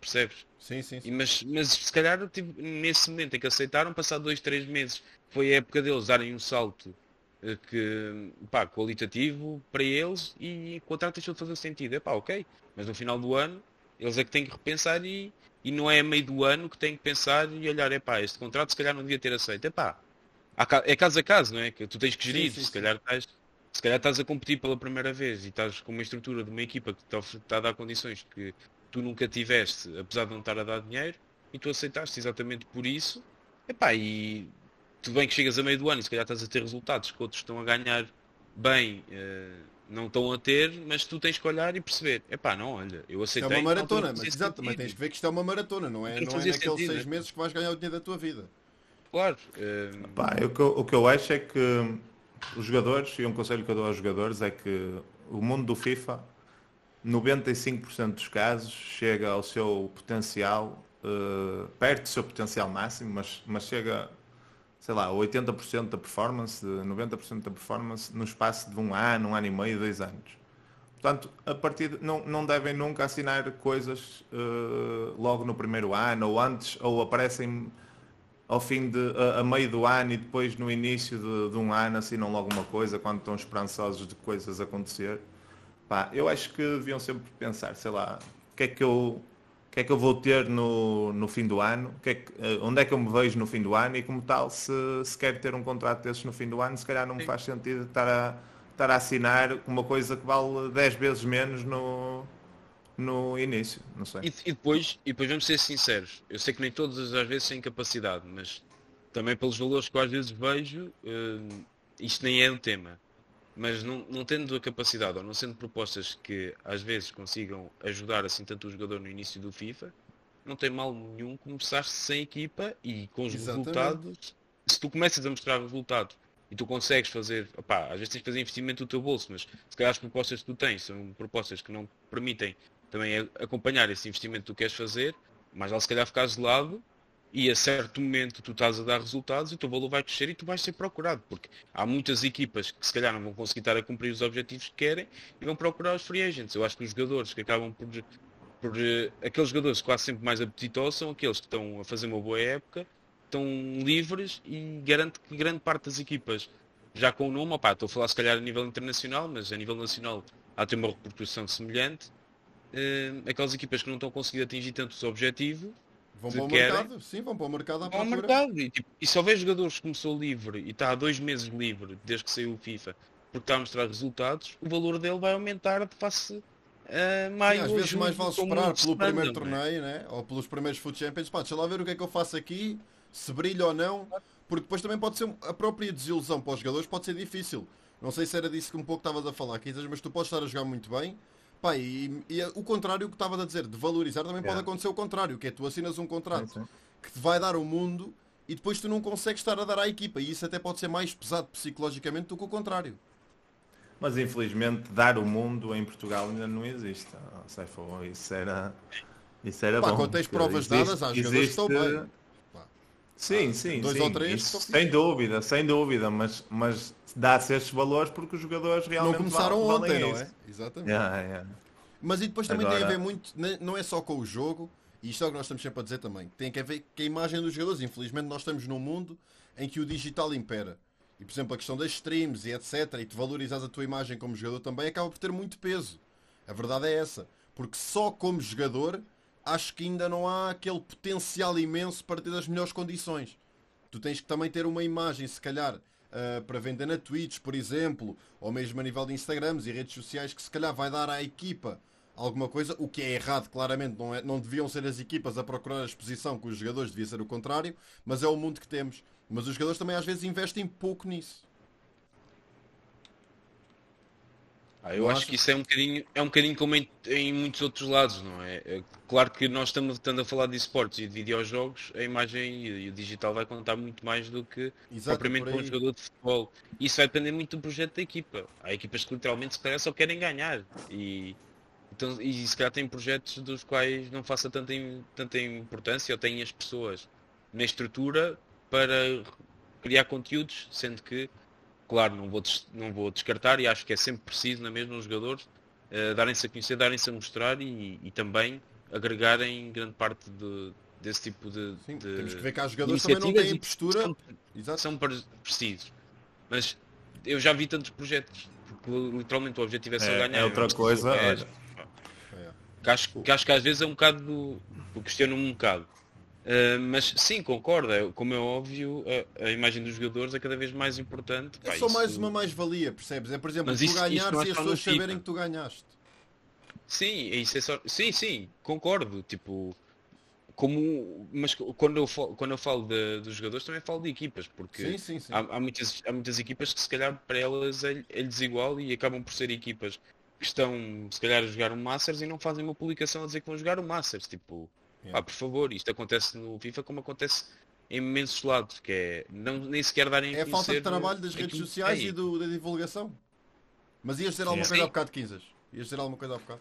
C: Percebes?
A: Sim, sim. sim.
C: E, mas, mas se calhar tipo, nesse momento em que aceitaram, passado dois, três meses, foi a época deles darem um salto que, pá, qualitativo para eles e o contrato deixou de fazer sentido. É pá, ok, mas no final do ano eles é que têm que repensar e, e não é a meio do ano que têm que pensar e olhar, é pá, este contrato se calhar não devia ter aceito. É pá, é caso a caso, não é? Que tu tens que gerir, sim, sim, se calhar estás. Se calhar estás a competir pela primeira vez e estás com uma estrutura de uma equipa que está, está a dar condições que tu nunca tiveste, apesar de não estar a dar dinheiro, e tu aceitaste exatamente por isso. Epá, e tudo bem que chegas a meio do ano e se calhar estás a ter resultados que outros estão a ganhar bem, uh, não estão a ter, mas tu tens que olhar e perceber, epá, não, olha, eu aceitei.
A: Isto é uma maratona, mas exato, mas tens que ver que isto é uma maratona, não é, não é naqueles sentido, seis né? meses que vais ganhar o dinheiro da tua vida.
C: Claro. Uh...
B: Epá, o, que eu, o que eu acho é que os jogadores, e um conselho que eu dou aos jogadores é que o mundo do FIFA, 95% dos casos, chega ao seu potencial, uh, perto do seu potencial máximo, mas, mas chega sei lá, 80% da performance, 90% da performance no espaço de um ano, um ano e meio, dois anos. Portanto, a partir de, não, não devem nunca assinar coisas uh, logo no primeiro ano ou antes, ou aparecem ao fim de a, a meio do ano e depois no início de, de, um ano assinam logo uma coisa quando estão esperançosos de coisas acontecer. Pá, eu acho que deviam sempre pensar, sei lá, o que é que eu que é que eu vou ter no, no fim do ano, que é que, eh, onde é que eu me vejo no fim do ano? E como tal, se, se quero ter um contrato desses no fim do ano, se calhar não me faz sentido estar a, estar a assinar uma coisa que vale 10 vezes menos no, no início, não sei.
C: E, e, depois, e depois vamos ser sinceros, eu sei que nem todas as vezes têm capacidade, mas também pelos valores que às vezes vejo, uh, isto nem é um tema mas não, não tendo a capacidade ou não sendo propostas que às vezes consigam ajudar assim tanto o jogador no início do FIFA, não tem mal nenhum começar sem equipa e com os Exatamente. resultados. Se tu começas a mostrar resultados e tu consegues fazer, opá, às vezes tens que fazer investimento do teu bolso, mas se calhar as propostas que tu tens são propostas que não permitem também acompanhar esse investimento que tu queres fazer, mas lá se calhar ficares de lado e a certo momento tu estás a dar resultados e o teu valor vai crescer e tu vais ser procurado, porque há muitas equipas que se calhar não vão conseguir estar a cumprir os objetivos que querem e vão procurar os free agents. Eu acho que os jogadores que acabam por, por uh, aqueles jogadores quase sempre mais apetitosos são aqueles que estão a fazer uma boa época, estão livres e garanto que grande parte das equipas já com o nome, opá, estou a falar se calhar a nível internacional, mas a nível nacional há ter uma repercussão semelhante. Uh, aquelas equipas que não estão conseguindo atingir tanto os objetivos
A: Vão para o querem, mercado, sim, vão para o mercado à
C: procura. mercado. E, tipo, e se houver jogadores que começou livre e está há dois meses livre, desde que saiu o FIFA, porque está a mostrar resultados, o valor dele vai aumentar de face a maio.
A: Sim, às vezes mais vale esperar pelo primeiro torneio, né? ou pelos primeiros Foot Champions. Pá, deixa lá ver o que é que eu faço aqui, se brilha ou não, porque depois também pode ser a própria desilusão para os jogadores, pode ser difícil. Não sei se era disso que um pouco estavas a falar, Kizas, mas tu podes estar a jogar muito bem Pá, e, e, o contrário que estava a dizer, de valorizar, também yeah. pode acontecer o contrário, que é tu assinas um contrato sim, sim. que te vai dar o mundo e depois tu não consegues estar a dar à equipa. E isso até pode ser mais pesado psicologicamente do que o contrário.
B: Mas infelizmente dar o mundo em Portugal ainda não existe. Isso era, isso era
A: Pá,
B: bom.
A: Quando tens provas existe, dadas, há jogadores estão bem.
B: Sim, sim, dois sim. ou três, Isso, sem dúvida, sem dúvida, mas, mas dá-se estes valores porque os jogadores realmente
A: não começaram
B: valem
A: ontem, não é? Exatamente.
B: Yeah, yeah.
A: Mas e depois também Agora... tem a ver muito, não é só com o jogo, e isto é o que nós estamos sempre a dizer também, tem a ver com a imagem dos jogadores. Infelizmente nós estamos num mundo em que o digital impera. E por exemplo a questão das streams e etc. E tu valorizas a tua imagem como jogador também acaba por ter muito peso. A verdade é essa. Porque só como jogador acho que ainda não há aquele potencial imenso para ter as melhores condições. Tu tens que também ter uma imagem, se calhar, uh, para vender na Twitch, por exemplo, ou mesmo a nível de Instagrams e redes sociais, que se calhar vai dar à equipa alguma coisa, o que é errado, claramente, não, é, não deviam ser as equipas a procurar a exposição com os jogadores, devia ser o contrário, mas é o mundo que temos. Mas os jogadores também às vezes investem pouco nisso.
C: Ah, eu acho que isso é um bocadinho, é um bocadinho como em, em, muitos outros lados, não é? é? Claro que nós estamos estando a falar de esportes e de videojogos, a imagem e, o digital vai contar muito mais do que Exato, propriamente para um jogador de futebol. Isso vai depender muito do projeto da equipa. Há equipas que literalmente se calhar só querem ganhar e, então, e se calhar têm projetos dos quais não faça tanta, tanta importância ou têm as pessoas na estrutura para criar conteúdos, sendo que Claro, não vou, não vou descartar e acho que é sempre preciso, na mesma, os jogadores uh, darem-se a conhecer, darem-se a mostrar e, e, também agregarem grande parte de, desse tipo de,
A: Sim,
C: de
A: Temos que ver que há jogadores também não têm postura.
C: São, Exato. são precisos. Mas eu já vi tantos projetos, porque literalmente o objetivo é só
B: é,
C: ganhar.
B: É outra coisa. É,
C: que acho, que acho que às vezes é um bocado do. questiono-me um bocado. Uh, mas sim, concordo, é, como é óbvio, a, a, imagem dos jogadores é cada vez mais importante.
A: É só mais uma mais-valia, percebes? É por exemplo, mas tu isso, ganhares isso é e as pessoas saberem que tu ganhaste.
C: Sim, isso é só... sim, sim, concordo. Tipo, como mas quando eu falo, quando eu falo de, dos jogadores também falo de equipas porque
A: sim, sim, sim.
C: Há, há, muitas, há muitas equipas que se calhar para elas é, é desigual e acabam por ser equipas que estão se calhar a jogar um Masters e não fazem uma publicação a dizer que vão jogar um Masters tipo Yeah. Ah, por favor, isto acontece no FIFA como acontece em imensos lados, que é não, nem sequer darem
A: É a falta de trabalho das redes sociais e do, da divulgação. Mas ias dizer alguma Sim. coisa há bocado, Quinzas? Ias dizer alguma coisa há bocado?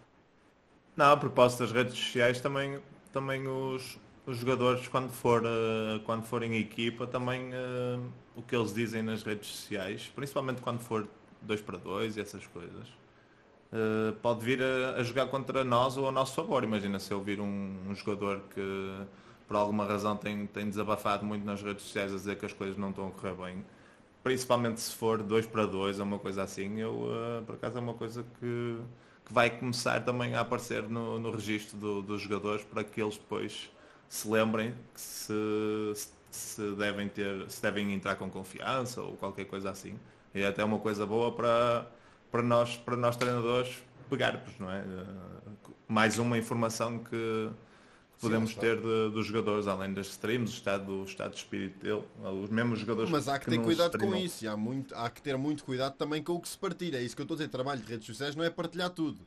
B: Não, a propósito das redes sociais, também, também os, os jogadores, quando, for, uh, quando forem equipa, também uh, o que eles dizem nas redes sociais, principalmente quando for 2 para 2 e essas coisas, uh, pode vir a, a, jogar contra nós ou a nosso favor. Imagina se eu vir um, um, jogador que por alguma razão tem, tem desabafado muito nas redes sociais a dizer que as coisas não estão a correr bem. Principalmente se for 2 para 2 ou uma coisa assim, eu uh, por acaso é uma coisa que, que vai começar também a aparecer no, no registro do, dos jogadores para que eles depois se lembrem que se, se devem ter, se devem entrar com confiança ou qualquer coisa assim. E é até uma coisa boa para, para nós, para nós treinadores pegarmos, não é? Eh, mais uma informação que podemos Sim, ter de, dos jogadores, além das streams, o estado, o estado de espírito dele, os mesmos jogadores.
A: Mas há que, que ter cuidado streamam. com isso, há, muito, há que ter muito cuidado também com o que se partilha. É isso que eu estou a dizer, trabalho de redes sociais não é partilhar tudo.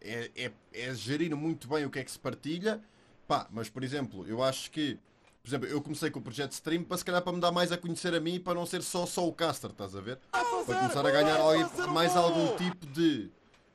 A: É, é, é gerir muito bem o que é que se partilha. Pá, mas por exemplo, eu acho que por exemplo, eu comecei com o projeto stream para se calhar para me dar mais a conhecer a mim e para não ser só, só o caster, estás a ver? Para começar a ganhar mais algum tipo de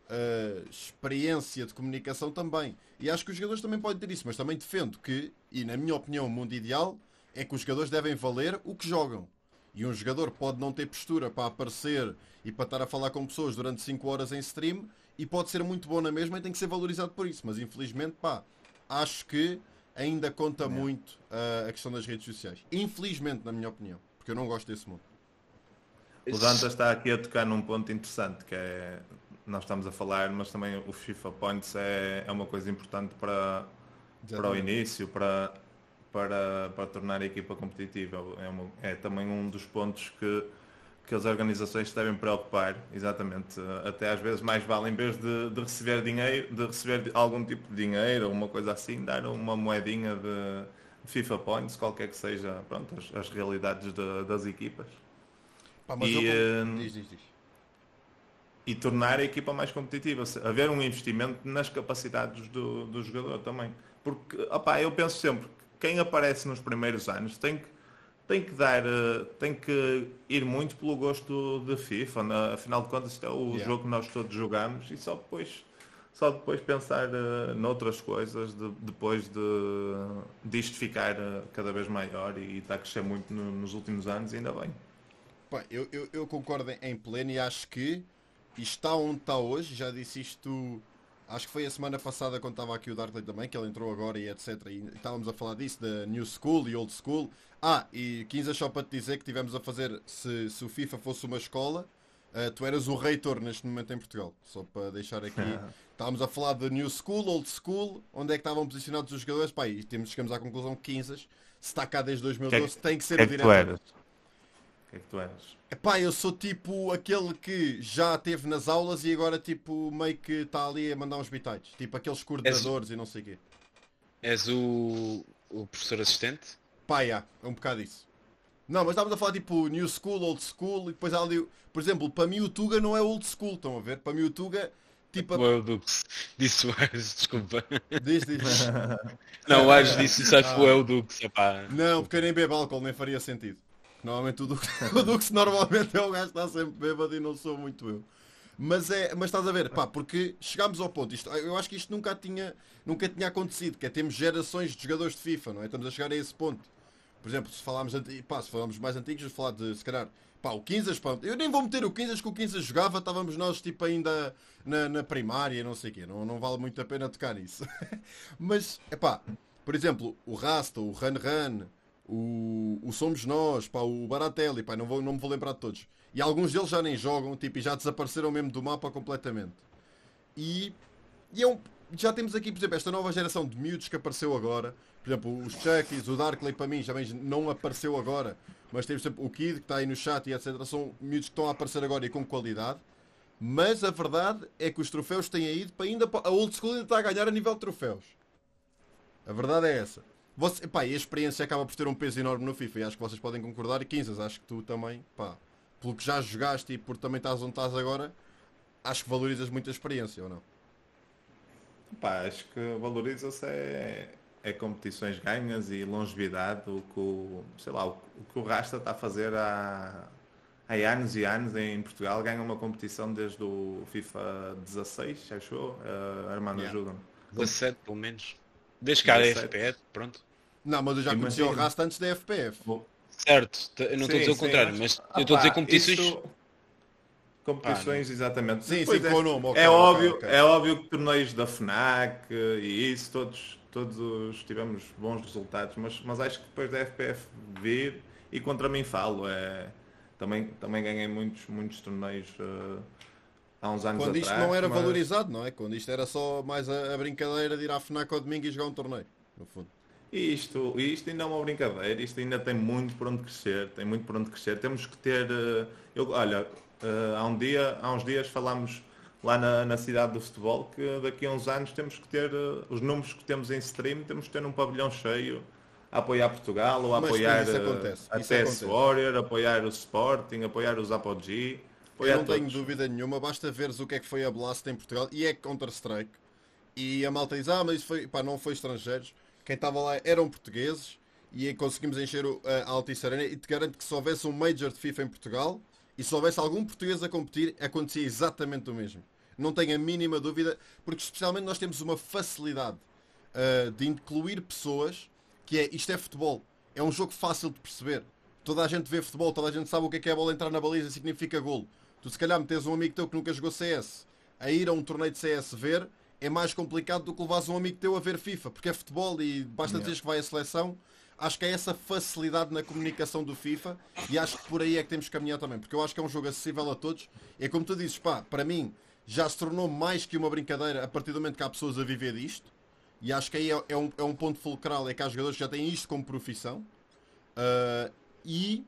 A: uh, experiência de comunicação também. E acho que os jogadores também podem ter isso, mas também defendo que, e na minha opinião, o mundo ideal é que os jogadores devem valer o que jogam. E um jogador pode não ter postura para aparecer e para estar a falar com pessoas durante 5 horas em stream e pode ser muito bom na mesma e tem que ser valorizado por isso. Mas infelizmente, pá, acho que ainda conta é. muito uh, a questão das redes sociais. Infelizmente, na minha opinião, porque eu não gosto desse mundo.
B: O Danta está aqui a tocar num ponto interessante, que é, nós estamos a falar, mas também o FIFA Points é, é uma coisa importante para, para o início, para, para, para tornar a equipa competitiva. É, uma, é também um dos pontos que que as organizações se devem preocupar, exatamente. Até às vezes mais vale, em vez de, de receber dinheiro, de receber algum tipo de dinheiro ou uma coisa assim, dar uma moedinha de FIFA Points, qualquer que seja pronto, as, as realidades de, das equipas.
A: Pá, e, eu... Hum, diz, diz, diz.
B: e tornar a equipa mais competitiva. Haver um investimento nas capacidades do, do jogador também. Porque, opá, eu penso sempre, quem aparece nos primeiros anos tem que tem que dar, eh, tem que ir muito pelo gosto de FIFA. Na, afinal de contas, isto é o yeah. jogo que nós todos jogamos e só depois, só depois pensar uh, noutras coisas, de, depois de, de isto ficar uh, cada vez maior e está a crescer muito no, nos últimos anos, ainda bem.
A: Bem, eu, eu, eu, concordo em pleno e acho que está onde está hoje, já disse isto Acho que foi a semana passada quando estava aqui o Dartley também, que ele entrou agora e etc. E estávamos a falar disso, da New School e Old School. Ah, e 15 só para te dizer que tivemos a fazer, se, se o FIFA fosse uma escola, uh, tu eras o reitor neste momento em Portugal. Só para deixar aqui. estávamos a falar de New School, Old School, onde é que estavam posicionados os jogadores. Pá, e temos, chegamos à conclusão que 15 se está cá desde 2012, que, tem que ser
B: que
A: o diretor.
B: O que é que tu és?
A: Epá, eu sou tipo aquele que já esteve nas aulas e agora tipo meio que está ali a mandar uns bitites. Tipo aqueles coordenadores és, e não sei o quê.
C: És o, o professor assistente?
A: Pá, é um bocado isso. Não, mas estávamos a falar tipo new school, old school e depois há ali, por exemplo, para mim o Tuga não é old school, estão a ver? Para mim o Tuga tipo
C: a... Dux. Disse o Ares, desculpa.
A: Diz, diz.
C: não, o Ares disse isso, acho que foi o Dux. Epá.
A: Não, porque eu nem bebo álcool, nem faria sentido. Normalmente o Dux, o Dux normalmente é o gajo que está sempre bêbado e não sou muito eu. Mas, é, mas estás a ver, pá, porque chegámos ao ponto, isto, eu acho que isto nunca tinha, nunca tinha acontecido, que é temos gerações de jogadores de FIFA, não é? Estamos a chegar a esse ponto. Por exemplo, se falarmos, pá, se falarmos mais antigos, vamos falar de, se calhar, pá, o 15, pá, eu nem vou meter o 15 que o 15 jogava, estávamos nós tipo ainda na, na primária, não sei o quê, não, não vale muito a pena tocar nisso. mas, é pá, por exemplo, o Rasta, o Run Run, o, o Somos Nós, pá, o Baratelli, pá, não, vou, não me vou lembrar de todos. E alguns deles já nem jogam, tipo, e já desapareceram mesmo do mapa completamente. E, e é um, já temos aqui, por exemplo, esta nova geração de miúdos que apareceu agora. Por exemplo, os Chuckies, o Darkley para mim já não apareceu agora. Mas temos o Kid que está aí no chat e etc. São miúdos que estão a aparecer agora e com qualidade. Mas a verdade é que os troféus têm ido para ainda. A Old School ainda está a ganhar a nível de troféus. A verdade é essa. Você, pá, a experiência acaba por ter um peso enorme no FIFA e acho que vocês podem concordar. E 15, acho que tu também, pá, pelo que já jogaste e por também estás onde estás agora, acho que valorizas muito a experiência, ou não?
B: Pá, acho que valoriza-se é, é competições ganhas e longevidade, o que o, sei lá, o, o que o Rasta está a fazer há, há anos e anos em Portugal, ganha uma competição desde o FIFA 16, achou? Uh, Armando yeah. ajuda-me.
C: 17 pelo menos. Desde que há FPF, pronto.
A: Não, mas eu já conheci o Rasta antes da FPF.
C: Certo, eu não estou a dizer o contrário, mas eu estou a dizer competições. Isso...
B: Competições, ah, exatamente.
A: Sim, sim, é, nome,
B: okay, é, okay, óbvio, okay. é óbvio que torneios da FNAC e isso, todos, todos tivemos bons resultados, mas, mas acho que depois da FPF vir, e contra mim falo, é, também, também ganhei muitos, muitos torneios uh, há uns anos
A: Quando
B: isto
A: não era mas... valorizado, não é? Quando isto era só mais a, a brincadeira de ir à FNAC ao domingo e jogar um torneio, no fundo.
B: E isto, isto ainda é uma brincadeira, isto ainda tem muito por onde crescer, tem muito por onde crescer. Temos que ter. Eh, eu, olha, eh, há, um dia, há uns dias falámos lá na, na, cidade do futebol que daqui a uns anos temos que ter eh, os números que temos em stream, temos que ter um pavilhão cheio a apoiar Portugal ou a Mas, apoiar a TS Warrior, apoiar o Sporting, apoiar os Apogee.
A: Eu não tenho dúvida nenhuma, basta veres o que é que foi a Blast em Portugal e é Counter-Strike. E a malta diz, ah, mas isso foi, pá, não foi estrangeiros quem estava lá eram portugueses e conseguimos encher a Altice Arena e te garanto que se houvesse um Major de FIFA em Portugal e se houvesse algum português a competir, acontecia exatamente o mesmo. Não tenho a mínima dúvida, porque especialmente nós temos uma facilidade uh, de incluir pessoas que é isto é futebol. É um jogo fácil de perceber. Toda a gente vê futebol, toda a gente sabe o que é, que é a bola entrar na baliza significa golo. Tu se calhar metes um amigo teu que nunca jogou CS a ir a um torneio de CS ver é mais complicado do que levares um amigo teu a ver FIFA, porque é futebol e basta yeah. dizer que vai a seleção. Acho que é essa facilidade na comunicação do FIFA e acho que por aí é que temos que caminhar também, porque eu acho que é um jogo acessível a todos. É como tu dizes, pá, para mim já se tornou mais que uma brincadeira a partir do momento que há pessoas a viver disto. E acho que aí é, é um, é um ponto fulcral, é que há jogadores que já têm isto como profissão. Uh, e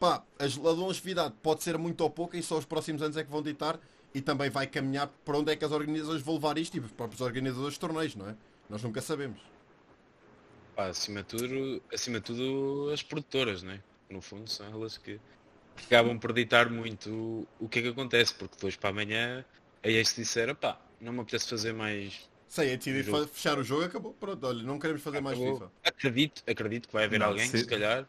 A: pá, a longevidade pode ser muito ou pouca e só os próximos anos é que vão ditar e também vai caminhar para onde é que as organizações vão levar isto e os próprios organizadores de torneios, não é? Nós nunca sabemos.
C: Pá, acima de tudo, acima de tudo as produtoras, não é? No fundo são elas que acabam por ditar muito o, o que é que acontece, porque depois para amanhã a se disser, pá, não me apetece fazer mais.
A: Sei, é decidir fechar o jogo, acabou, pronto, olha, não queremos fazer acabou. mais FIFA.
C: Acredito, acredito que vai haver não, alguém se... que se calhar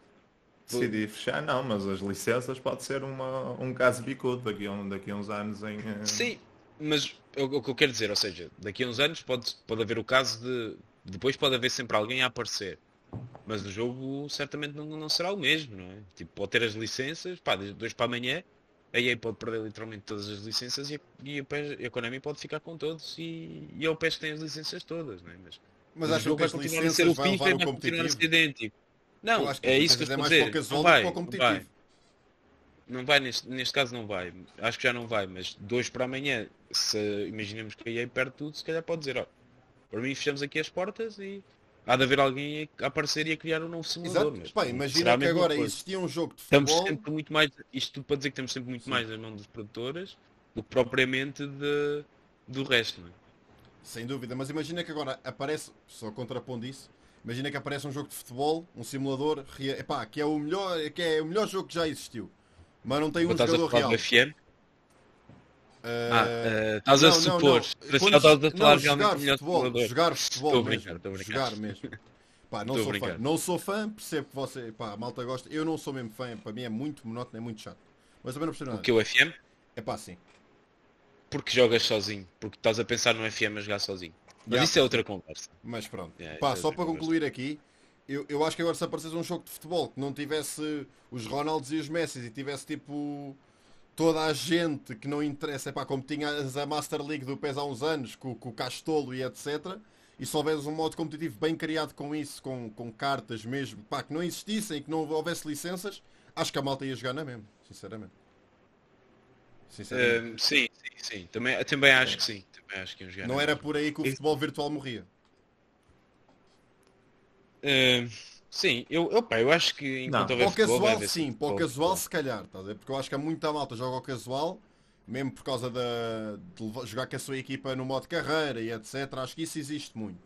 B: Decidi fechar, não, mas as licenças pode ser uma, um caso bicudo daqui a, um, daqui a uns anos em. Eh,
C: Sim, mas o, o, que eu quero dizer, ou seja, daqui a uns anos pode, pode haver o caso de. Depois pode haver sempre alguém a aparecer. Mas o jogo certamente não, não será o mesmo, não é? Tipo, pode ter as licenças, pá, dois para amanhã, a EA pode perder literalmente todas as licenças e a, e a, PES, a Konami pode ficar com todos e, e é o PES tem as licenças todas, não é? Mas,
A: mas, acho que as licenças vão levar o competitivo.
C: idêntico. Não, é isso que eu estou a dizer. Não vai, não vai. Não vai neste, neste caso não vai. Acho que já não vai, mas dois para amanhã, se imaginemos que a EA perde tudo, se calhar pode dizer, ó, para mim fechamos aqui as portas e, há de haver alguém a aparecer e a criar um novo simulador.
A: Exato. Mas, imagina que agora coisa. existia um jogo de futebol.
C: Estamos sempre muito mais, isto tudo para dizer que temos sempre muito Sim. mais nas mãos dos produtores do que propriamente de, do resto. Não é?
A: Sem dúvida, mas imagina que agora aparece, só contrapondo isso, imagina que aparece um jogo de futebol, um simulador, epá, que é o melhor, que é o melhor jogo que já existiu. Mas não tem um jogador real.
C: Uh, ah, uh, estás a supor. Estás
A: a falar realmente melhor futebol, jogar futebol. Estou a brincar. Jogar mesmo. Pá, não sou fã. Não sou fã, percebo que você, pá, a malta gosta. Eu não sou mesmo fã, para mim é muito monótono, é muito chato. Mas também não percebo nada.
C: O que o FM?
A: É pá, sim.
C: Porque jogas sozinho, porque estás a pensar no FM a jogar sozinho. Mas yeah. isso é outra conversa.
A: Mas pronto. Yeah, pá, é só para concluir aqui, eu, eu acho que agora se aparecesse um jogo de futebol que não tivesse os Ronalds e os Messi e tivesse tipo toda a gente que não interessa, é pá, como tinhas a Master League do PES há uns anos, com, com o Castolo e etc. E se houvesse um modo competitivo bem criado com isso, com, com cartas mesmo, pá, que não existissem e que não houvesse licenças, acho que a malta ia jogar na mesmo, sinceramente.
C: sinceramente. Uh, sim, sim, sim. Também, também acho é. que sim. Também acho que
A: não era por aí que o futebol virtual morria.
C: Uh, Sim, eu, eu, pá, eu acho que
A: enquanto não, para o casual sim, para o casual se calhar, tá porque eu acho que há muita malta joga ao casual, mesmo por causa da, de jogar com a sua equipa no modo carreira e etc. Acho que isso existe muito.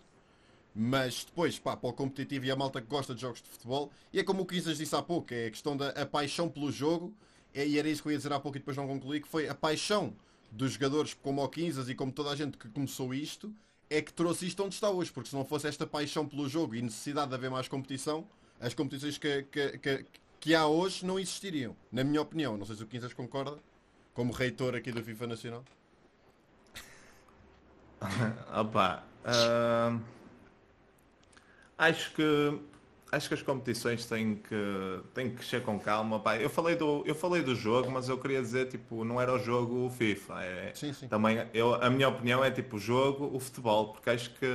A: Mas depois, pá, para o competitivo e a malta que gosta de jogos de futebol, e é como o Quinzas disse há pouco, é a questão da a paixão pelo jogo, é, e era isso que eu ia dizer há pouco e depois não concluí, que foi a paixão dos jogadores como o Quinzas e como toda a gente que começou isto, é que trouxe isto onde está hoje, porque se não fosse esta paixão pelo jogo e necessidade de haver mais competição, as competições que, que, que, que há hoje não existiriam, na minha opinião. Não sei se o Quinzas concorda, como reitor aqui do FIFA Nacional.
B: Opa, uh, acho que acho que as competições têm que, têm que crescer com calma. Pá. Eu, falei do, eu falei do jogo, mas eu queria dizer, tipo, não era o jogo o FIFA. É, sim, sim. Também, eu, a minha opinião é tipo o jogo, o futebol, porque acho que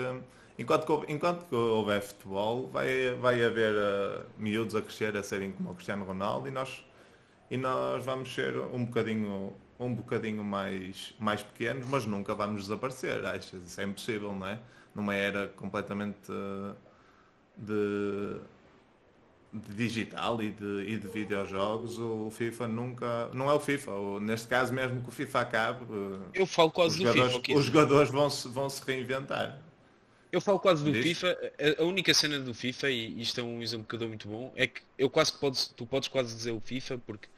B: enquanto, enquanto que houver futebol, vai, vai haver uh, miúdos a crescer, a serem como o Cristiano Ronaldo e nós, e nós vamos ser um bocadinho um bocadinho mais, mais pequenos, mas nunca vamos desaparecer. Acho isso é impossível, não é? Numa era completamente uh, de, de digital e de, e de videojogos, o FIFA nunca. Não é o FIFA, ou, neste caso mesmo que o FIFA acabe.
C: Eu falo quase
B: do FIFA. Os jogadores vão se, vão se reinventar.
C: Eu falo quase do FIFA, a, única cena do FIFA, e isto é um exemplo que eu dou muito bom, é que eu quase que podes, tu podes quase dizer o FIFA, porque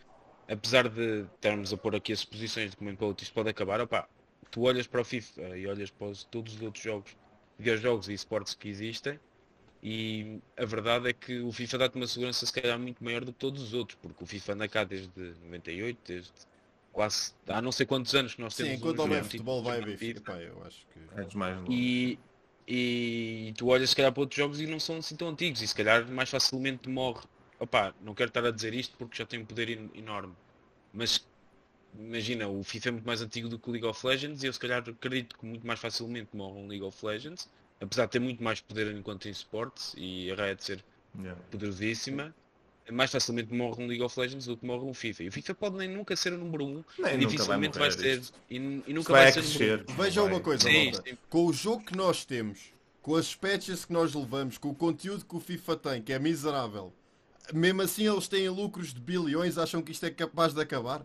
C: apesar de termos a pôr aqui as posições de como para isto pode acabar, opá, tu olhas para o FIFA e olhas para os, todos os outros jogos, videojogos e esportes que existem, e a verdade é que o FIFA dá-te uma segurança se calhar muito maior do que todos os outros, porque o FIFA anda cá desde 98, desde quase há não sei quantos anos que nós temos.
A: Sim, enquanto houver futebol vai haver FIFA, eu acho que. É
B: demais
C: e, e tu olhas se calhar para outros jogos e não são assim tão antigos e se calhar mais facilmente morre. Opá, não quero estar a dizer isto porque já tem um poder enorme. Mas imagina, o FIFA é muito mais antigo do que o League of Legends e eu se calhar acredito que muito mais facilmente morre um League of Legends apesar de ter muito mais poder enquanto em esportes e a Riot ser yeah. poderosíssima, mais facilmente morre um League of Legends do que morre um FIFA. E o FIFA pode nem nunca ser o número 1, um, dificilmente vai, vai ser e, e, nunca vai, vai ser número
A: Veja uma coisa, sim, sim. com o jogo que nós temos, com as patches que nós levamos, com o conteúdo que o FIFA tem, que é miserável, mesmo assim eles têm lucros de bilhões, acham que isto é capaz de acabar?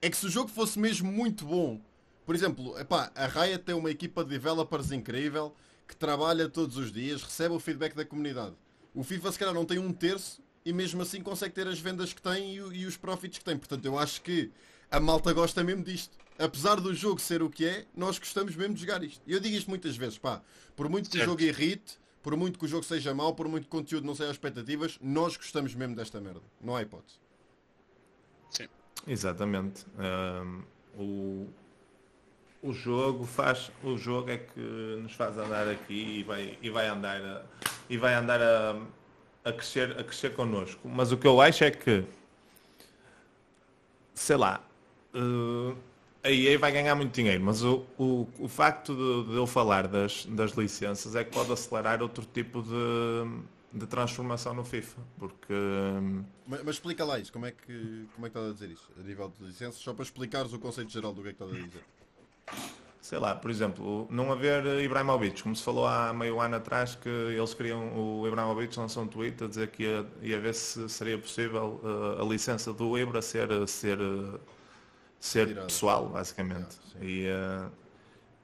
A: É que se o jogo fosse mesmo muito bom, por exemplo, epá, a Riot tem uma equipa de developers incrível, que trabalha todos os dias, recebe o feedback da comunidade. O FIFA se calhar não tem um terço e mesmo assim consegue ter as vendas que tem e, e os profits que tem. Portanto, eu acho que a malta gosta mesmo disto. Apesar do jogo ser o que é, nós gostamos mesmo de jogar isto. E eu digo isto muitas vezes, pá, por muito que certo. o jogo irrite, por muito que o jogo seja mau, por muito que o conteúdo não seja expectativas, nós gostamos mesmo desta merda. Não há hipótese.
B: Sim. Exatamente. Um, o, o jogo faz o jogo é que nos faz andar aqui e vai e vai andar a, e vai andar a, a crescer a crescer connosco. Mas o que eu acho é que sei lá uh, a EA vai ganhar muito dinheiro mas o, o, o facto de, de eu falar das, das licenças é que pode acelerar outro tipo de, de transformação no FIFA porque
A: mas, mas, explica lá isso como é que como é que estás a dizer isso a nível de licenças? Só para explicares o conceito geral do que é que estás a dizer
B: sei lá, por exemplo, não haver Ibrahimovic, como se falou há meio ano atrás que eles queriam, o Ibrahimovic lançou um tweet a dizer que ia, ia ver se seria possível uh, a licença do Ibra ser, ser, ser pessoal, basicamente. e, uh,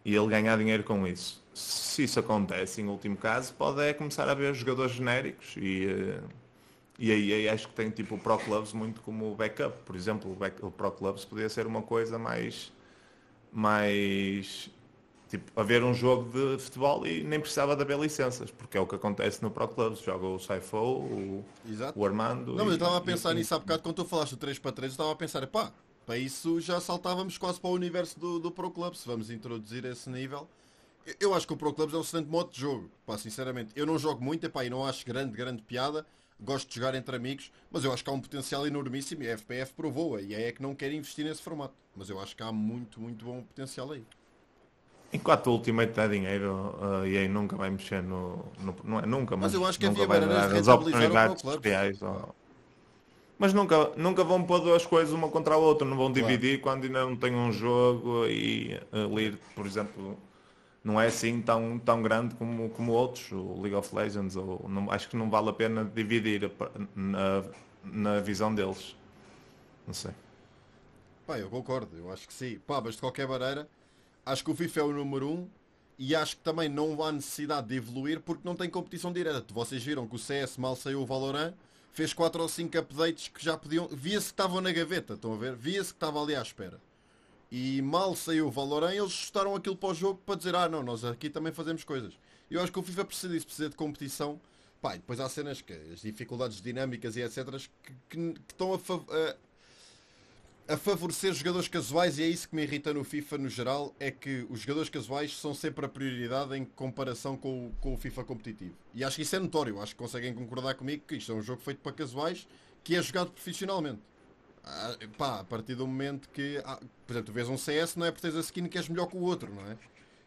B: e ele ganhar dinheiro com isso. Se isso acontece, em último caso, pode é começar a haver jogadores genéricos e, e aí acho que tem tipo o Pro Clubs muito como backup. Por exemplo, o, back, o Pro Clubs podia ser uma coisa mais mais tipo, haver um jogo de futebol e nem precisava de haver licenças, porque é o que acontece no Pro Clubs, joga o Saifo, o, o Armando.
A: Não, mas eu estava a pensar e, nisso há bocado quando tu falaste do 3 para 3, eu estava a pensar, pá, para isso já saltávamos quase para o universo do, do Pro Clubs, se vamos introduzir esse nível. Eu acho que o Pro Clubs é um excelente modo de jogo, pá, sinceramente. Eu não jogo muito, epá, e não acho grande, grande piada, gosto de jogar entre amigos, mas eu acho que há um potencial enormíssimo e a FPF provou-a e é que não quer investir nesse formato. Mas eu acho que há muito, muito bom potencial aí.
B: Enquanto o Ultimate dá dinheiro, a EA nunca vai mexer no. no não é nunca, mas, mas eu acho que nunca vai dar as oportunidades reais. Ou... Mas nunca, nunca vão pôr duas coisas uma contra a outra, não vão claro. dividir quando ainda não tem um jogo e ali, por exemplo, não é assim tão, tão grande como, como outros, o League of Legends, ou não, acho que não vale a pena dividir na, na visão deles. Não sei.
A: Pá, eu concordo, eu acho que sim. Pá, mas de qualquer maneira, acho que o FIFA é o número 1 um, e acho que também não há necessidade de evoluir porque não tem competição direta. Vocês viram que o CS mal saiu o Valorant, fez 4 ou 5 updates que já podiam. Via-se que estavam na gaveta, estão a ver? Via-se que estava ali à espera. E mal saiu o Valorant, eles ajustaram aquilo para o jogo para dizer, ah não, nós aqui também fazemos coisas. Eu acho que o FIFA precisa disso, precisa de competição. Pá, depois há cenas que as dificuldades dinâmicas e etc. que, que, que estão a, a, a, favorecer jogadores casuais e é isso que me irrita no FIFA no geral, é que os jogadores casuais são sempre a prioridade em comparação com, com o FIFA competitivo. E acho que isso é notório, acho que conseguem concordar comigo que isto é um jogo feito para casuais que é jogado profissionalmente. Ah, pá, a partir do momento que. Ah, por exemplo, tu vês um CS, não é por teres a skin que és melhor que o outro, não é?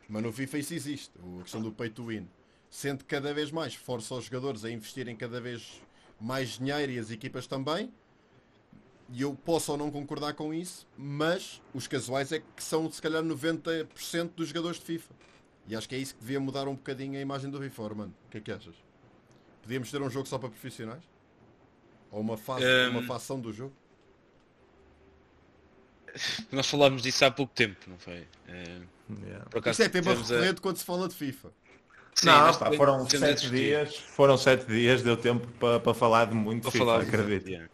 A: Mas no FIFA isso existe, a questão do pay to win. Sendo cada vez mais força os jogadores a investirem cada vez mais dinheiro e as equipas também. E eu posso ou não concordar com isso, mas os casuais é que são se calhar 90% dos jogadores de FIFA. E acho que é isso que devia mudar um bocadinho a imagem do FIFA, mano. O que é que achas? Podíamos ter um jogo só para profissionais? Ou uma, fase, um... uma facção do jogo?
C: Nós falámos disso há pouco tempo, não foi?
A: É, yeah. Por acaso, Isso é tema recorrente a... quando se fala de FIFA.
B: Sim, não, pá, foram sete dias, foram sete dias, deu tempo para, para falar de muito para FIFA, falar acredito. Yeah.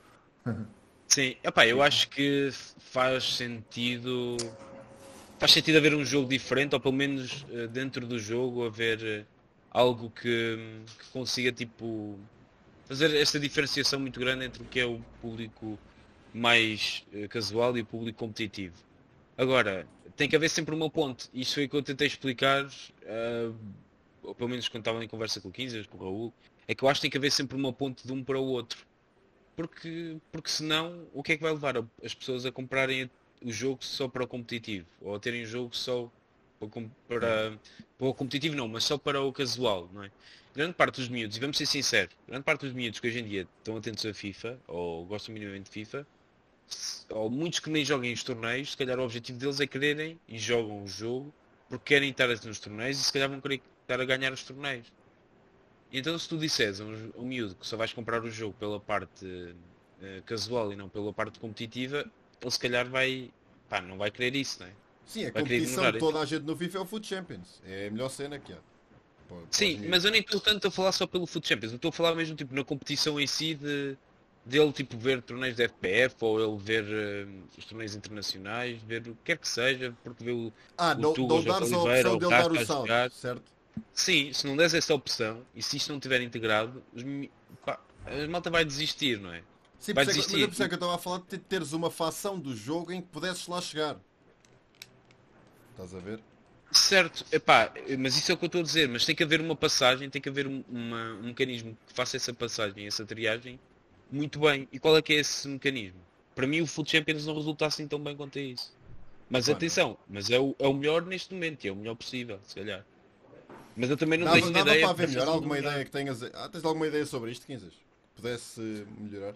C: Sim, epá, eu acho que faz sentido faz sentido haver um jogo diferente, ou pelo menos eh, dentro do jogo haver eh, algo que, que consiga tipo fazer esta diferenciação muito grande entre o que é o público mais uh, casual e o público competitivo. Agora, tem que haver sempre uma ponte. Isso foi o que eu tentei explicar, uh, ou pelo menos quando estava em conversa com o 15, com o Raul, é que eu acho que tem que haver sempre uma ponte de um para o outro. Porque, porque senão, o que é que vai levar as pessoas a comprarem o jogo só para o competitivo? Ou a terem o jogo só para, para, para o competitivo não, mas só para o casual, não é? grande parte dos miúdos, e vamos ser sinceros, grande parte dos miúdos que hoje em dia estão atentos a FIFA, ou gostam minimamente de FIFA, ou muitos que nem joguem os torneios, se calhar o objetivo deles é quererem e jogam o jogo porque querem estar nos torneios e se calhar vão querer estar a ganhar os torneios. Então se tu disseres a um, um miúdo que só vais comprar o jogo pela parte uh, casual e não pela parte competitiva, ele se calhar vai. pá, não vai querer isso, não é?
A: Sim, a vai competição toda a gente no FIFA é o Food Champions. É a melhor cena que há.
C: Pode, Sim, pode mas eu nem estou tanto a falar só pelo Food Champions, eu estou a falar mesmo tipo na competição em si de dele tipo ver torneios de FPF ou ele ver uh, os torneios internacionais, ver o que quer que seja, porque vê o,
A: ah, o não, Tugas, não a opção de dar o salto, certo?
C: Sim, se não des essa opção e se isto não estiver integrado, os, pá, a malta vai desistir, não é?
A: Sim, vai desistir. É mas é que eu estava a falar de teres uma fação do jogo em que pudesses lá chegar. Estás a ver?
C: Certo, epá, mas isso é o que eu estou a dizer, mas tem que haver uma passagem, tem que haver uma, um mecanismo que faça essa passagem, essa triagem muito bem. E qual é que é esse mecanismo? Para mim o Foot Champions não resulta assim tão bem quanto é isso. Mas atenção, mas é o, é o melhor neste momento, é o melhor possível, se calhar. Mas eu também não
A: dava,
C: tenho
A: dava
C: ideia.
A: para haver melhor alguma ideia que tenhas. Ah, tens alguma ideia sobre isto, 15? Pudesse melhorar?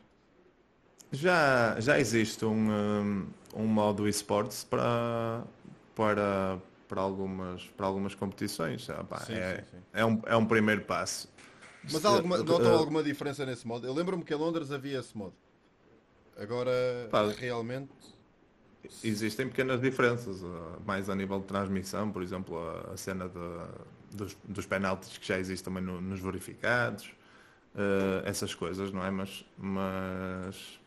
B: Já, já existe um, um, um modo esportes para, para, para algumas, para algumas competições. Ah, pá, sim, é, sim, sim. É, um, é um primeiro passo.
A: Mas há alguma, notam uh, alguma diferença nesse modo? Eu lembro-me que em Londres havia esse modo. Agora, pá, realmente.
B: Existem pequenas diferenças, uh, mais a nível de transmissão, por exemplo, a, a cena de, dos, dos penaltis que já existe também no, nos verificados, uh, essas coisas, não é? Mas, mas,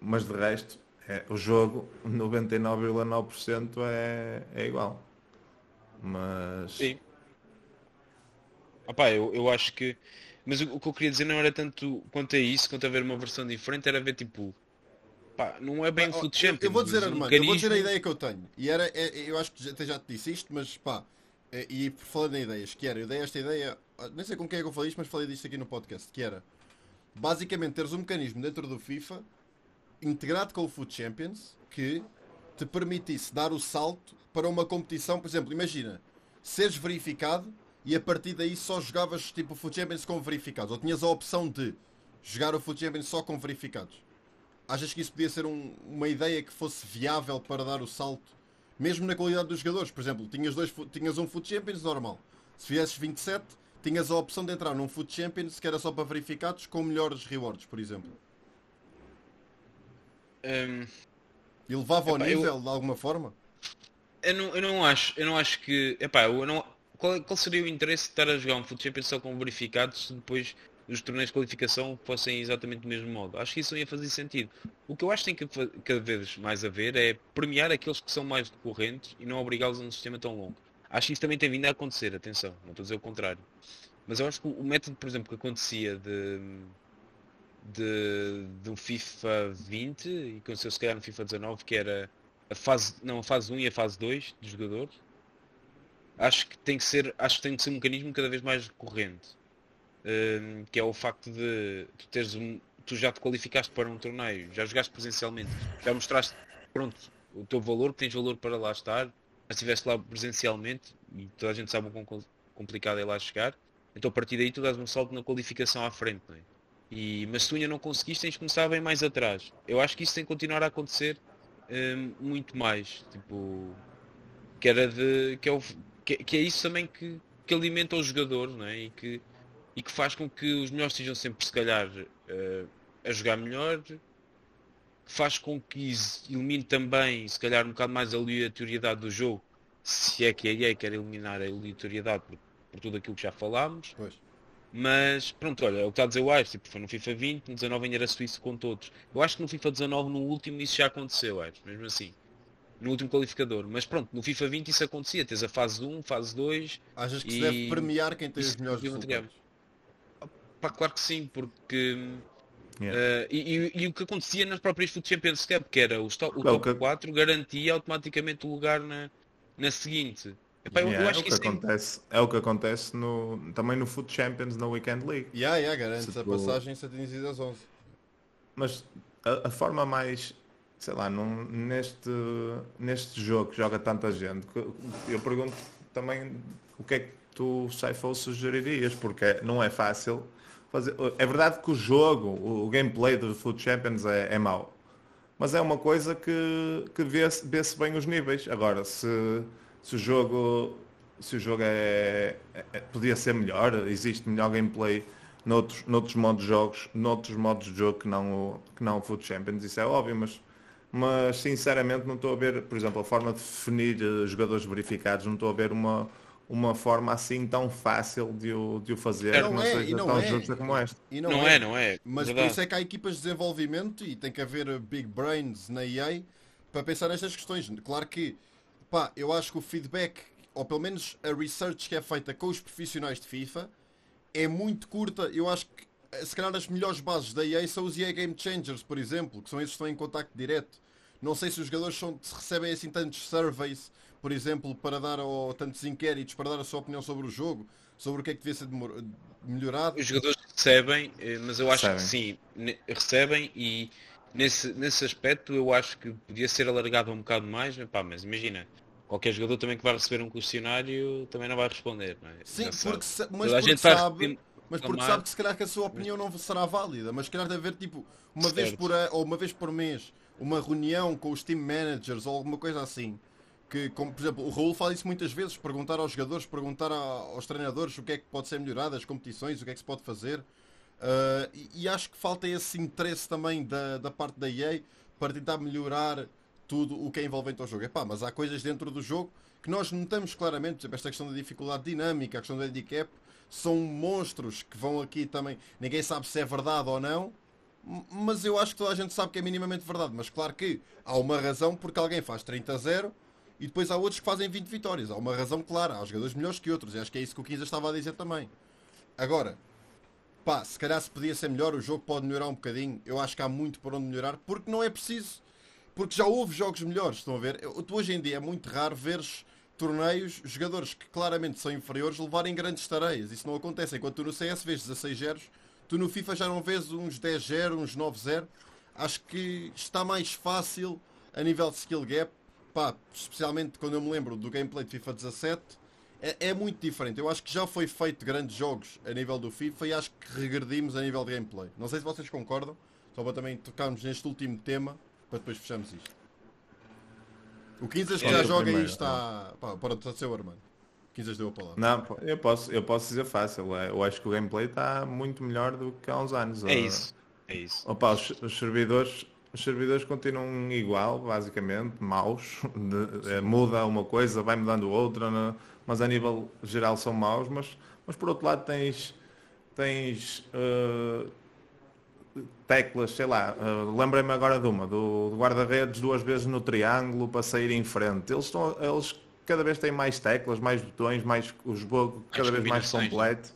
B: mas de resto, é, o jogo 99,9% é, é igual. Mas.
C: Sim. Opa, eu, eu acho que. Mas o, o, que eu queria dizer não era tanto quanto a isso, quanto a ver uma versão diferente, era ver tipo. Pá, não é bem Foot Champions.
A: Eu vou dizer, Armando, um eu vou dizer a ideia que eu tenho. E era, é, eu acho que já, já te disse isto, mas pá. É, e falando em ideias, que era, eu dei esta ideia, nem sei com quem é que eu falei isto, mas falei disto aqui no podcast, que era basicamente teres um mecanismo dentro do FIFA integrado com o Foot Champions que te permitisse dar o salto para uma competição, por exemplo, imagina, seres verificado e a partir daí só jogavas tipo o Champions com verificados, ou tinhas a opção de jogar o Champions só com verificados. Achas que isso podia ser um, uma ideia que fosse viável para dar o salto, mesmo na qualidade dos jogadores? Por exemplo, tinhas, dois, tinhas um Foot Champions normal. Se fizesses 27, tinhas a opção de entrar num Foot Champions que era só para verificados com melhores rewards, por exemplo. Um, e levava ao nível eu, de alguma forma?
C: Eu não, eu não acho, eu não acho que. Epá, eu não, qual, qual seria o interesse de estar a jogar um Foot Champions só com verificados se depois os torneios de qualificação fossem exatamente do mesmo modo? Acho que isso não ia fazer sentido. O que eu acho que tem que cada vez mais a ver é premiar aqueles que são mais decorrentes e não obrigá-los a um sistema tão longo. Acho que isso também tem vindo a acontecer, atenção, não estou a dizer o contrário. Mas eu acho que o método, por exemplo, que acontecia de de, de um FIFA 20 e aconteceu se calhar no FIFA 19 que era a fase, não, a fase 1 e a fase 2 dos jogadores. Acho que tem que ser, acho que tem que ser um mecanismo cada vez mais recorrente. Um, que é o facto de tu teres um, tu já te qualificaste para um torneio, já jogaste presencialmente, já mostraste pronto, o teu valor, que tens valor para lá estar, já estiveste lá presencialmente e toda a gente sabe o quão complicado é lá chegar, então a partir daí tu dás um salto na qualificação à frente, não é? E, mas se tu ainda não conseguiste, tens de começar bem mais atrás. Eu acho que isso tem que continuar a acontecer um, muito mais. Tipo, que era de. que é, o, que, que é isso também que, que alimenta os jogadores, não é? E que, e que faz com que os melhores estejam sempre, se calhar, uh, a jogar melhor. Que faz com que elimine também, se calhar, um bocado mais a aleatoriedade do jogo. Se é que a EA quer eliminar a aleatoriedade por, por tudo aquilo que já falámos.
A: Pois.
C: Mas pronto, olha, é o que está a dizer o Aires, tipo, foi no FIFA 20, no 19 ainda era suíço com todos. Eu acho que no FIFA 19, no último, isso já aconteceu, Aires, mesmo assim. No último qualificador. Mas pronto, no FIFA 20 isso acontecia. Tens a fase 1, fase 2.
A: Achas que e... se deve premiar quem tem os melhores resultados?
C: Pá, claro que sim, porque. Yeah. Uh, e, e, e, o que acontecia nas próprias Foot Champions Cup, que era o, o top 4 garantia automaticamente o lugar na, na seguinte.
B: Epá, yeah, eu acho é que, que acontece, é... é... o que acontece no, também no Foot Champions na Weekend League.
A: Yeah, yeah, garante a passagem se atingir as 11.
B: Mas a, a, forma mais, sei lá, num, neste, neste jogo que joga tanta gente, eu pergunto também o que é que tu, Saifo, sugeririas, porque não é fácil fazer. É verdade que o jogo, o, gameplay do Foot Champions é, é mau, mas é uma coisa que, que vê-se vê bem os níveis. Agora, se se o jogo, se o jogo é, é, é, podia ser melhor, existe melhor gameplay noutros, noutros modos de jogos, noutros modos de jogo que não que não o Foot Champions, isso é óbvio, mas, mas sinceramente não estou a ver, por exemplo, a forma de definir eh, jogadores verificados, não estou a ver uma, uma forma assim tão fácil de o, de o fazer,
A: não, não é, seja não tão é. justa
C: como esta. E não, não é. é. não é.
A: Mas Verdade. por isso é que há equipas de desenvolvimento e tem que haver big brains na EA para pensar nestas questões. Claro que Pá, eu acho que o feedback, ou pelo menos a research que é feita com os profissionais de FIFA, é muito curta. Eu acho que se calhar as melhores bases da EA são os EA Game Changers, por exemplo, que são esses que estão em contacto direto. Não sei se os jogadores são, se recebem assim tantos surveys, por exemplo, para dar ou tantos inquéritos para dar a sua opinião sobre o jogo, sobre o que é que devia ser melhorado.
C: Os jogadores recebem, eh, mas eu acho recebem. que sim, recebem e nesse, nesse aspecto eu acho que podia ser alargado um bocado mais, mas, pá, mas imagina, qualquer jogador também que vai receber um questionário também não vai responder, não é?
A: Sim, porque se, mas porque sabe, mas porque sabe que se calhar que a sua opinião não será válida, mas se calhar deve haver tipo uma certo. vez por ou uma vez por mês uma reunião com os team managers ou alguma coisa assim que, como, por exemplo, o Raul fala isso muitas vezes, perguntar aos jogadores, perguntar aos treinadores o que é que pode ser melhorado, as competições, o que é que se pode fazer. Uh, e, e, acho que falta esse interesse também da, da parte da EA para tentar melhorar tudo o que é envolvente ao jogo. Epá, mas há coisas dentro do jogo que nós notamos claramente, por exemplo, esta questão da dificuldade dinâmica, a questão do handicap, são monstros que vão aqui também. Ninguém sabe se é verdade ou não, mas eu acho que toda a gente sabe que é minimamente verdade. Mas claro que há uma razão porque alguém faz 30 a 0 e depois há outros que fazem 20 vitórias. Há uma razão clara, há jogadores melhores que outros. E acho que é isso que o Kiza estava a dizer também. Agora, pá, se calhar se podia ser melhor, o jogo pode melhorar um bocadinho. Eu acho que há muito por onde melhorar, porque não é preciso. Porque já houve jogos melhores, estão a ver? Tu, hoje em dia é muito raro veres torneios, jogadores que claramente são inferiores levarem grandes tareias. Isso não acontece. Enquanto tu no CS vês 16 zeros, tu no FIFA já não vês uns 10 0 uns 9 0 Acho que está mais fácil a nível de skill gap pá, especialmente quando eu me lembro do gameplay de FIFA 17, é, é, muito diferente. Eu acho que já foi feito grandes jogos a nível do FIFA e acho que regredimos a nível de gameplay. Não sei se vocês concordam, só para também tocarmos neste último tema, para depois fecharmos isto. O Quinzas que já joga aí está. Pá, para o seu Armando. Quinzas deu a palavra.
B: Não, eu posso, eu posso dizer fácil. É, eu acho que o gameplay está muito melhor do que há uns anos.
C: É isso. É isso.
B: Opa, os, os servidores os servidores continuam igual, basicamente, maus. De, é, muda uma coisa, vai mudando outra, né? mas a nível geral são maus. Mas, mas por outro lado tens, tens uh, teclas, sei lá, uh, lembrei-me agora de uma, do, do guarda-redes duas vezes no triângulo para sair em frente. Eles, estão, eles cada vez têm mais teclas, mais botões, mais o jogo cada vez mais completo.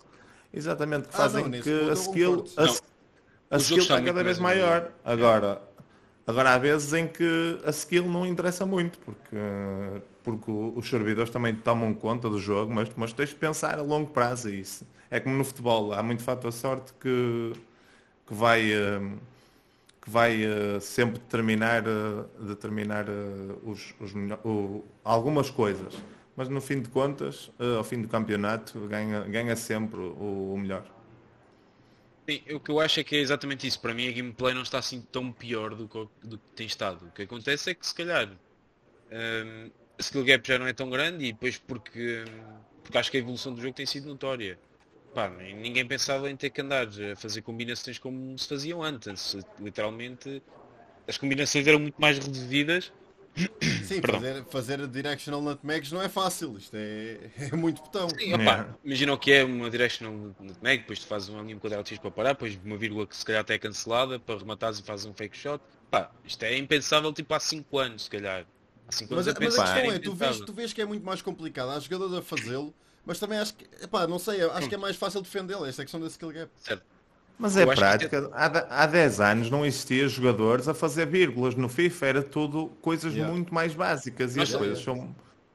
B: Exatamente, que fazem ah, não, que a skill, a, a skill está cada vez maior. Agora, Agora há vezes em que a skill não interessa muito, porque, porque os servidores também tomam conta do jogo, mas, mas tens de pensar a longo prazo isso. É como no futebol, há muito fator sorte que, que vai, eh, que vai eh, sempre determinar, eh, determinar os, os, o, algumas coisas. Mas no fim de contas, ao fim do campeonato, ganha, ganha sempre o, o melhor.
C: Sim, o que eu acho é que é exatamente isso. Para mim a gameplay não está assim tão pior do que, do que tem estado. O que acontece é que se calhar um, a skill gap já não é tão grande e depois porque, porque acho que a evolução do jogo tem sido notória. Pá, ninguém pensava em ter que andar a fazer combinações como se faziam antes. Literalmente as combinações eram muito mais reduzidas
A: Sim, fazer, fazer directional nutmegs não é fácil, isto é, é muito botão.
C: Sim, opa, é. imagina o que é uma directional nutmeg, depois tu fazes um alinho quadrado X para parar, depois uma vírgula que se calhar até é cancelada para rematares e fazes um fake shot. Pá, isto é impensável tipo há 5 anos, se calhar. Há 5
A: anos mas, mas a questão é, tu vês, tu vês que é muito mais complicado, há jogadores a fazê-lo, mas também acho que, epá, não sei, acho que é mais fácil defendê-lo, esta questão da skill gap.
B: Certo. Mas é prática. Que... Há, há 10 anos não existia jogadores a fazer vírgulas no FIFA, era tudo coisas yeah. muito mais básicas e Mas as coisas são,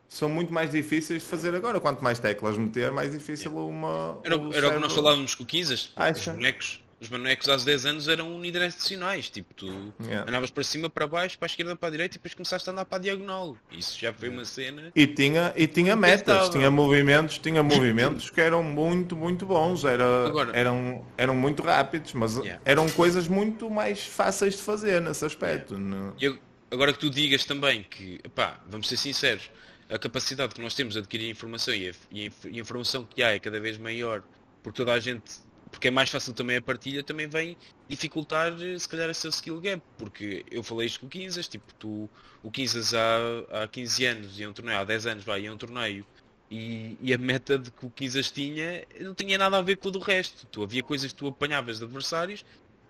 B: são muito mais difíceis de fazer agora. Quanto mais teclas meter, mais difícil yeah. uma.
C: Era, era o que nós falávamos com o Kizas, os bonecos os bonecos aos 10 anos eram unidirecionais, tipo, tu yeah. andavas para cima, para baixo, para a esquerda, para a direita e depois começaste a andar para a diagonal. Isso já foi uma cena.
B: E tinha, e tinha metas, tinha movimentos, tinha movimentos que eram muito, muito bons, Era, Agora, eram, eram muito rápidos, mas yeah. eram coisas muito mais fáceis de fazer nesse aspecto.
C: Yeah. Eu, agora que tu digas também que, pá, vamos ser sinceros, a capacidade que nós temos de adquirir informação e a, e a informação que há é cada vez maior, porque toda a gente porque é mais fácil também a partilha, também vem dificultar se calhar essa skill gap, porque eu falei isto com o Quinzas, tipo, tu, o Quinzas há, há 15 anos e um torneio, há 10 anos vai, e um torneio, e, e, a meta de que o Quinzas tinha não tinha nada a ver com o do resto. Tu havia coisas que tu apanhavas de adversários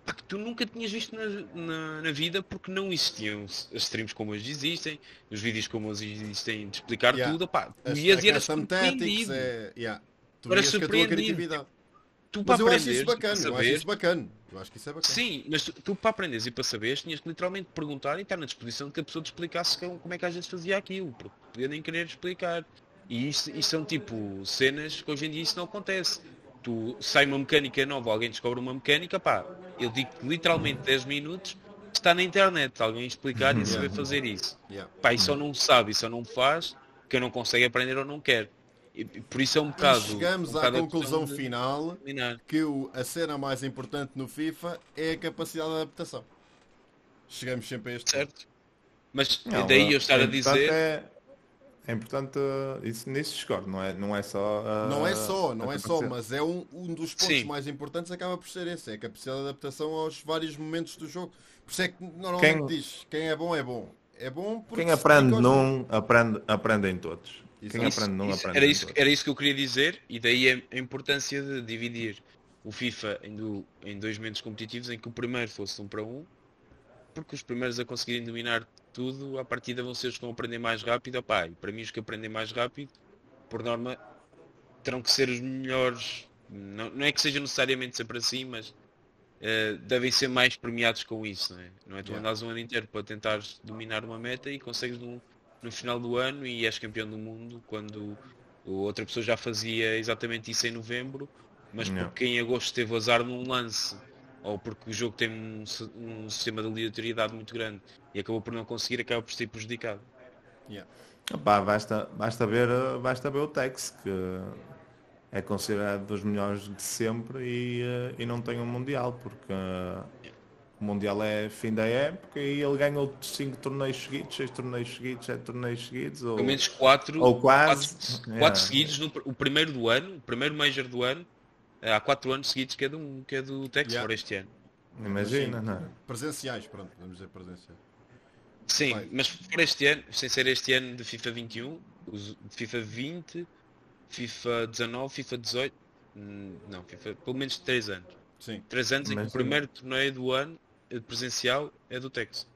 C: pá, que tu nunca tinhas visto na, na, na, vida porque não existiam as streams como hoje existem, os vídeos como hoje existem de explicar yeah. tudo, pá, tu ias e eras surpreendido. É, yeah. Tu
A: surpreendido tu mas eu acho isso bacana, saber... eu acho isso bacana. Eu acho que isso é bacana.
C: Sim, mas tu, tu para aprenderes e para saberes tinhas que literalmente perguntar e estar na disposição de que a pessoa te explicasse como é que a gente fazia aquilo, porque podia nem querer explicar. E isso, isso são tipo cenas que hoje em dia isso não acontece. Tu sai uma mecânica nova, alguém descobre uma mecânica, pá, eu digo que literalmente 10 minutos está na internet, alguém explicar e saber fazer isso. Yeah. Pá, e só não sabe, e só não faz, que não consegue aprender ou não quer. E por isso é um bocado. E
A: chegamos
C: um
A: à conclusão final que o, a cena mais importante no FIFA é a capacidade de adaptação. Chegamos sempre a este
C: certo. Mas não, daí eu estar a dizer. É,
B: é importante uh, isso nisso discordo, não é, não é só.
A: Uh, não é só, não é só, mas é um, um dos pontos Sim. mais importantes acaba por ser esse, é a capacidade de adaptação aos vários momentos do jogo. Por isso é que normalmente quem, diz quem é bom é bom. É bom
B: porque quem aprende num aprende, aprende em todos. Quem
C: isso, aprende num aprende era isso, era isso que eu queria dizer e daí a, importância de dividir o FIFA em, do, em dois momentos competitivos em que o primeiro fosse um para um, porque os primeiros a conseguirem dominar tudo, a partida vão ser os que vão aprender mais rápido. Opa, e para mim os que aprendem mais rápido, por norma, terão que ser os melhores. Não, não é que seja necessariamente sempre assim, mas uh, devem ser mais premiados com isso, não é? Não é tu yeah. andas um ano inteiro para tentar dominar uma meta e consegues no, no final do ano e és campeão do mundo quando outra pessoa já fazia exatamente isso em novembro, mas yeah. porque em agosto teve azar num lance ou porque o jogo tem um, um sistema de aleatoriedade muito grande e acabou por não conseguir, acaba por ser prejudicado.
B: Yeah. Opa, basta, basta, ver, basta ver o Tex, que é considerado dos melhores de sempre e, eh, e não tem um Mundial, porque. O Mundial é fim da época e ele ganhou 5 torneios seguidos, 6 torneios seguidos, 7 torneios seguidos. Ou,
C: Pelo menos 4 ou quase. Quatro, yeah. seguidos, no, o primeiro do ano, o primeiro Major do ano, há 4 anos seguidos que é do, que é do Tex yeah. este ano.
B: Imagina, não é?
A: Presenciais, pronto, vamos dizer presenciais.
C: Sim, Vai. mas por este ano, sem ser este ano de FIFA 21, de FIFA 20, FIFA 19, FIFA 18, hum, não, FIFA, pelo menos 3 anos. Sim. 3 anos mas, em que o primeiro torneio do ano presencial é do Texas.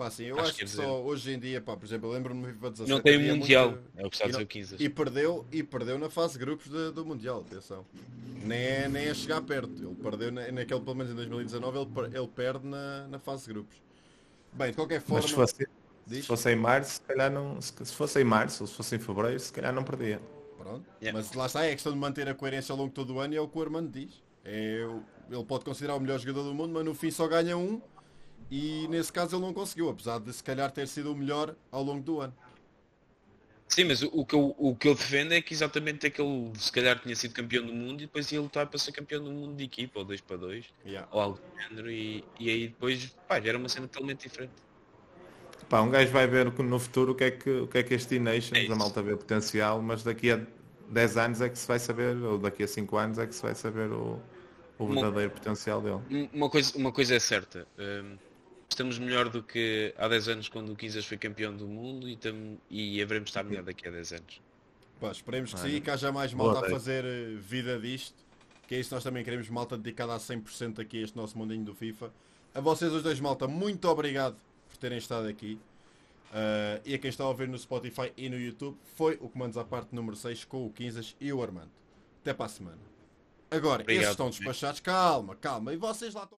A: Pá, sim, eu acho, acho que, que só hoje em dia, pá, por exemplo, eu lembro-me no FIFA 17.
C: Não tem o Mundial, muito... é o que está a dizer o 15.
A: E perdeu, e perdeu na fase de grupos de, do Mundial, atenção. Nem é, nem é chegar perto. Ele perdeu na, naquele, pelo menos em 2019, ele, ele perde na, na fase de grupos. Bem, de qualquer forma. Mas
B: se fosse, se fosse em março, se calhar não. Se, fosse em março ou se fosse em fevereiro, se calhar não perdia.
A: Pronto. Yeah. Mas lá está, é questão de manter a coerência ao longo de todo o ano e é o que o Armando diz. É, ele pode considerar o melhor jogador do mundo, mas no fim só ganha um e nesse caso ele não conseguiu, apesar de se calhar ter sido o melhor ao longo do ano.
C: Sim, mas o, que, eu, o que eu defendo é que exatamente aquele se calhar tinha sido campeão do mundo e depois ia lutar para ser campeão do mundo de equipa, ou 2 para 2, yeah. ou algo do género, e, e aí depois pá, já era uma cena totalmente diferente.
B: Pá, um gajo vai ver no futuro o que é que, o que, é que este Nations, é a malta vê potencial, mas daqui a 10 anos é que se vai saber, ou daqui a 5 anos é que se vai saber o, o verdadeiro uma, potencial dele.
C: Uma coisa, uma coisa é certa, hum, estamos melhor do que há 10 anos quando o Quinzas foi campeão do mundo e, tam, e haveremos estar melhor daqui a 10 anos.
A: Pá, esperemos que sim, e que haja mais malta a fazer eh, vida disto, que é isso nós também queremos, malta dedicada a 100% aqui a este nosso mundinho do FIFA. A vocês os dois, malta, muito obrigado por terem estado aqui. Uh, e a quem está a ouvir no Spotify e no YouTube, foi o Comandos à parte número 6 com o Quinzas e o Armando. Até para a semana. Agora, Obrigado, estes estão despachados, calma, calma, e vocês lá estão.